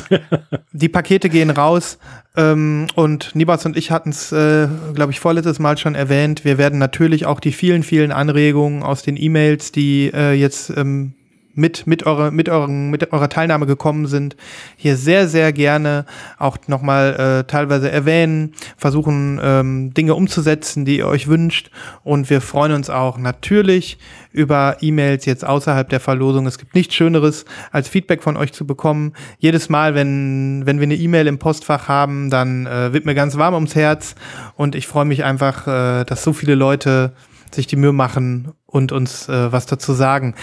Die Pakete gehen raus ähm, und Nibas und ich hatten es, äh, glaube ich, vorletztes Mal schon erwähnt. Wir werden natürlich auch die vielen, vielen Anregungen aus den E-Mails, die äh, jetzt ähm, mit, mit, eure, mit, euren, mit eurer Teilnahme gekommen sind, hier sehr, sehr gerne auch nochmal äh, teilweise erwähnen, versuchen ähm, Dinge umzusetzen, die ihr euch wünscht. Und wir freuen uns auch natürlich über E-Mails jetzt außerhalb der Verlosung. Es gibt nichts Schöneres, als Feedback von euch zu bekommen. Jedes Mal, wenn, wenn wir eine E-Mail im Postfach haben, dann äh, wird mir ganz warm ums Herz. Und ich freue mich einfach, äh, dass so viele Leute sich die Mühe machen und uns äh, was dazu sagen.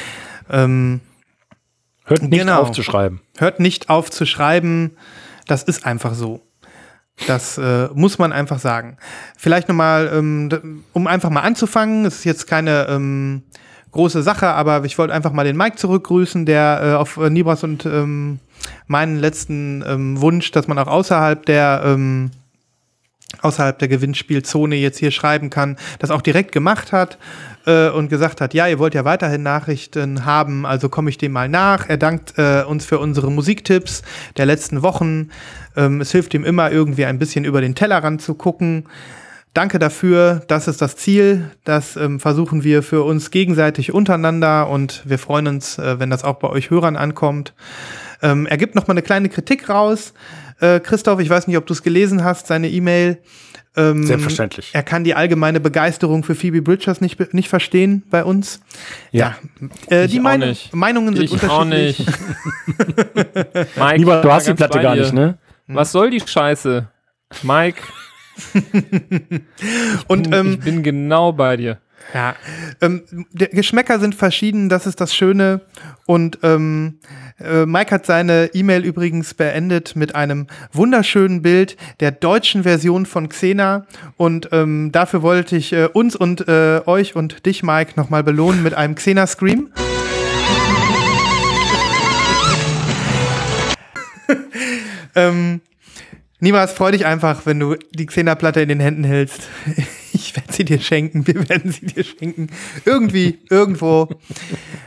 Ähm, Hört nicht Genau. auf zu schreiben. hört nicht auf zu schreiben. Das ist einfach so. Das äh, muss man einfach sagen. Vielleicht nochmal, ähm, um einfach mal anzufangen, es ist jetzt keine ähm, große Sache, aber ich wollte einfach mal den Mike zurückgrüßen, der äh, auf äh, Nibras und ähm, meinen letzten ähm, Wunsch, dass man auch außerhalb der ähm, außerhalb der Gewinnspielzone jetzt hier schreiben kann, das auch direkt gemacht hat äh, und gesagt hat, ja, ihr wollt ja weiterhin Nachrichten haben, also komme ich dem mal nach. Er dankt äh, uns für unsere Musiktipps der letzten Wochen. Ähm, es hilft ihm immer irgendwie ein bisschen über den Tellerrand zu gucken. Danke dafür, das ist das Ziel. Das ähm, versuchen wir für uns gegenseitig untereinander und wir freuen uns, äh, wenn das auch bei euch Hörern ankommt. Ähm, er gibt noch mal eine kleine Kritik raus. Äh, Christoph, ich weiß nicht, ob du es gelesen hast, seine E-Mail. Ähm, Selbstverständlich. Er kann die allgemeine Begeisterung für Phoebe Bridgers nicht, nicht verstehen bei uns. Ja. Äh, Ich die auch nicht. Meinungen sind Ich auch unterschiedlich. nicht. Mike, Lieber, ich du hast die Platte gar nicht, ne? Was soll die Scheiße? Mike, Und ähm, ich bin genau bei dir. Ja, ähm, der Geschmäcker sind verschieden, das ist das Schöne. Und ähm, Äh, Mike hat seine E-Mail übrigens beendet mit einem wunderschönen Bild der deutschen Version von Xena. Und ähm, dafür wollte ich äh, uns und äh, euch und dich, Mike, nochmal belohnen mit einem Xena-Scream. ähm, Niemals freu dich einfach, wenn du die Xena-Platte in den Händen hältst. Ich werde sie dir schenken, wir werden sie dir schenken. Irgendwie, irgendwo.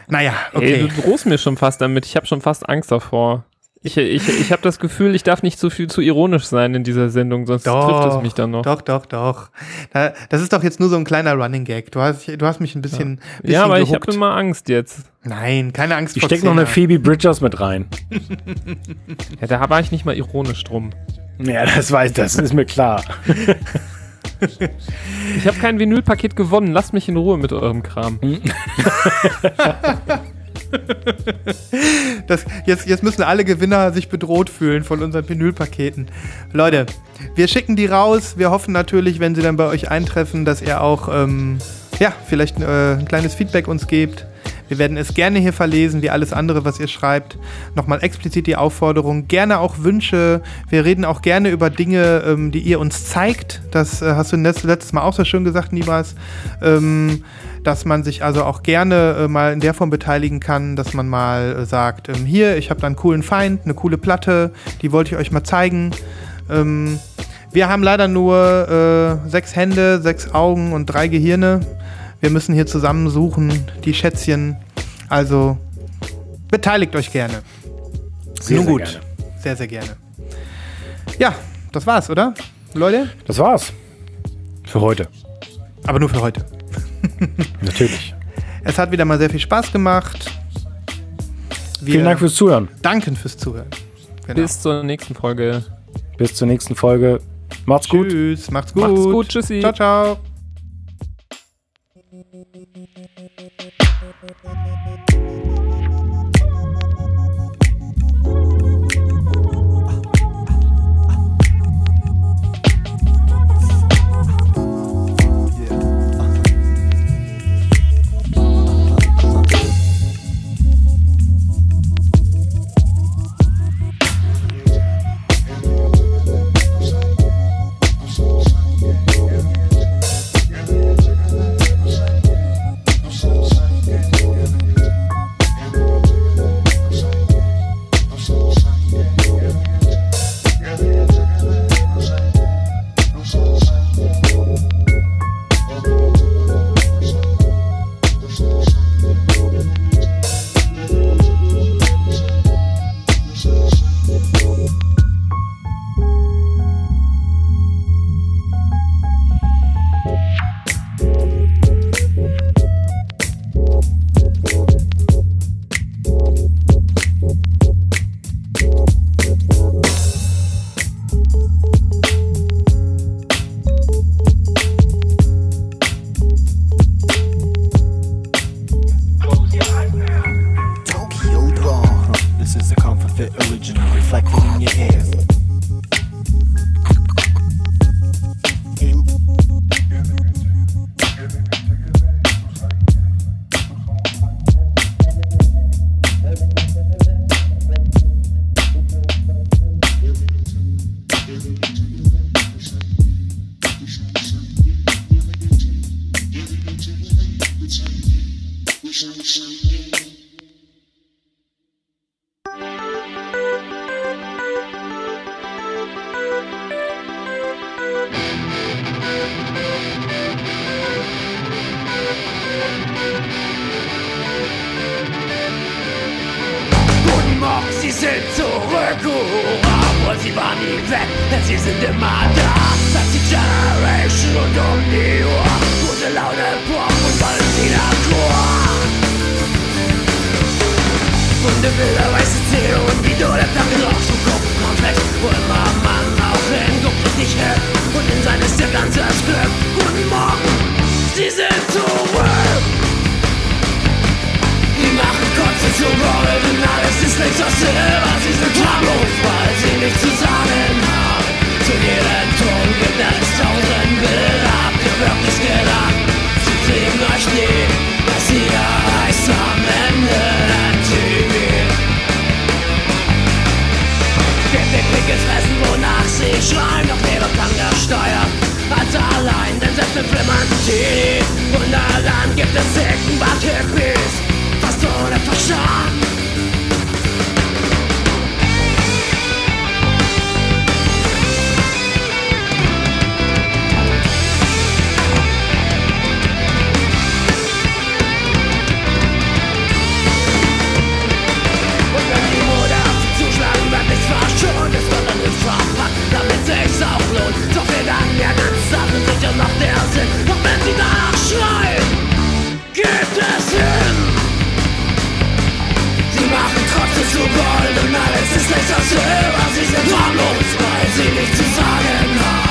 Naja, okay. Ey, du drohst mir schon fast damit. Ich habe schon fast Angst davor. Ich, ich, ich habe das Gefühl, ich darf nicht zu viel zu ironisch sein in dieser Sendung, sonst trifft es mich dann noch. Doch, doch, doch. Da, das ist doch jetzt nur so ein kleiner Running Gag. Du hast, du hast mich ein bisschen. Ja, bisschen ja aber ich gehuckt. habe immer Angst jetzt. Nein, keine Angst Ich vor steck noch eine Phoebe Bridgers mit rein. Ja, da war ich nicht mal ironisch drum. Ja, das weiß, das ist mir klar. Ich habe kein Vinylpaket gewonnen. Lasst mich in Ruhe mit eurem Kram. Das, jetzt, jetzt müssen alle Gewinner sich bedroht fühlen von unseren Vinylpaketen. Leute, wir schicken die raus. Wir hoffen natürlich, wenn sie dann bei euch eintreffen, dass ihr auch ähm, ja, vielleicht äh, ein kleines Feedback uns gebt. Wir werden es gerne hier verlesen, wie alles andere, was ihr schreibt. Nochmal explizit die Aufforderung, gerne auch Wünsche. Wir reden auch gerne über Dinge, ähm, die ihr uns zeigt. Das äh, hast du letzt- letztes Mal auch so schön gesagt, Nibas. Ähm, dass man sich also auch gerne äh, mal in der Form beteiligen kann, dass man mal äh, sagt, ähm, hier, ich habe da einen coolen Feind, eine coole Platte, die wollte ich euch mal zeigen. Ähm, wir haben leider nur äh, sechs Hände, sechs Augen und drei Gehirne. Wir müssen hier zusammensuchen, die Schätzchen. Also beteiligt euch gerne. Sehr, Nun sehr gut. gerne. Sehr, sehr gerne. Ja, das war's, oder? Leute? Das war's. Für heute. Aber nur für heute. Natürlich. Es hat wieder mal sehr viel Spaß gemacht. Wir Vielen Dank fürs Zuhören. danken fürs Zuhören. Genau. Bis zur nächsten Folge. Bis zur nächsten Folge. Macht's gut. Tschüss, macht's gut. Macht's gut, tschüssi. Ciao, ciao. Thank you. Ist ihr ganzes Glück. Guten Morgen, Sie sind zurück. Die machen Kotze zu Golden, alles ist nichts aus Silber. Sie sind harmlos, weil sie nichts zu sagen haben. Zu jedem Ton gibt es tausend Bilder. Habt ihr wirklich gedacht, sie kriegen euch nie, dass ihr heißt am Ende der TV. Wonach sie schreien, doch niemand kann der Steuer als allein, denn selbst flimmernden Teenie Wunderland gibt es Seckenbad Hippies, fast ohne Verstand. Gold und alles ist nichts als Silber. Sie sind muss weil sie nichts zu sagen haben.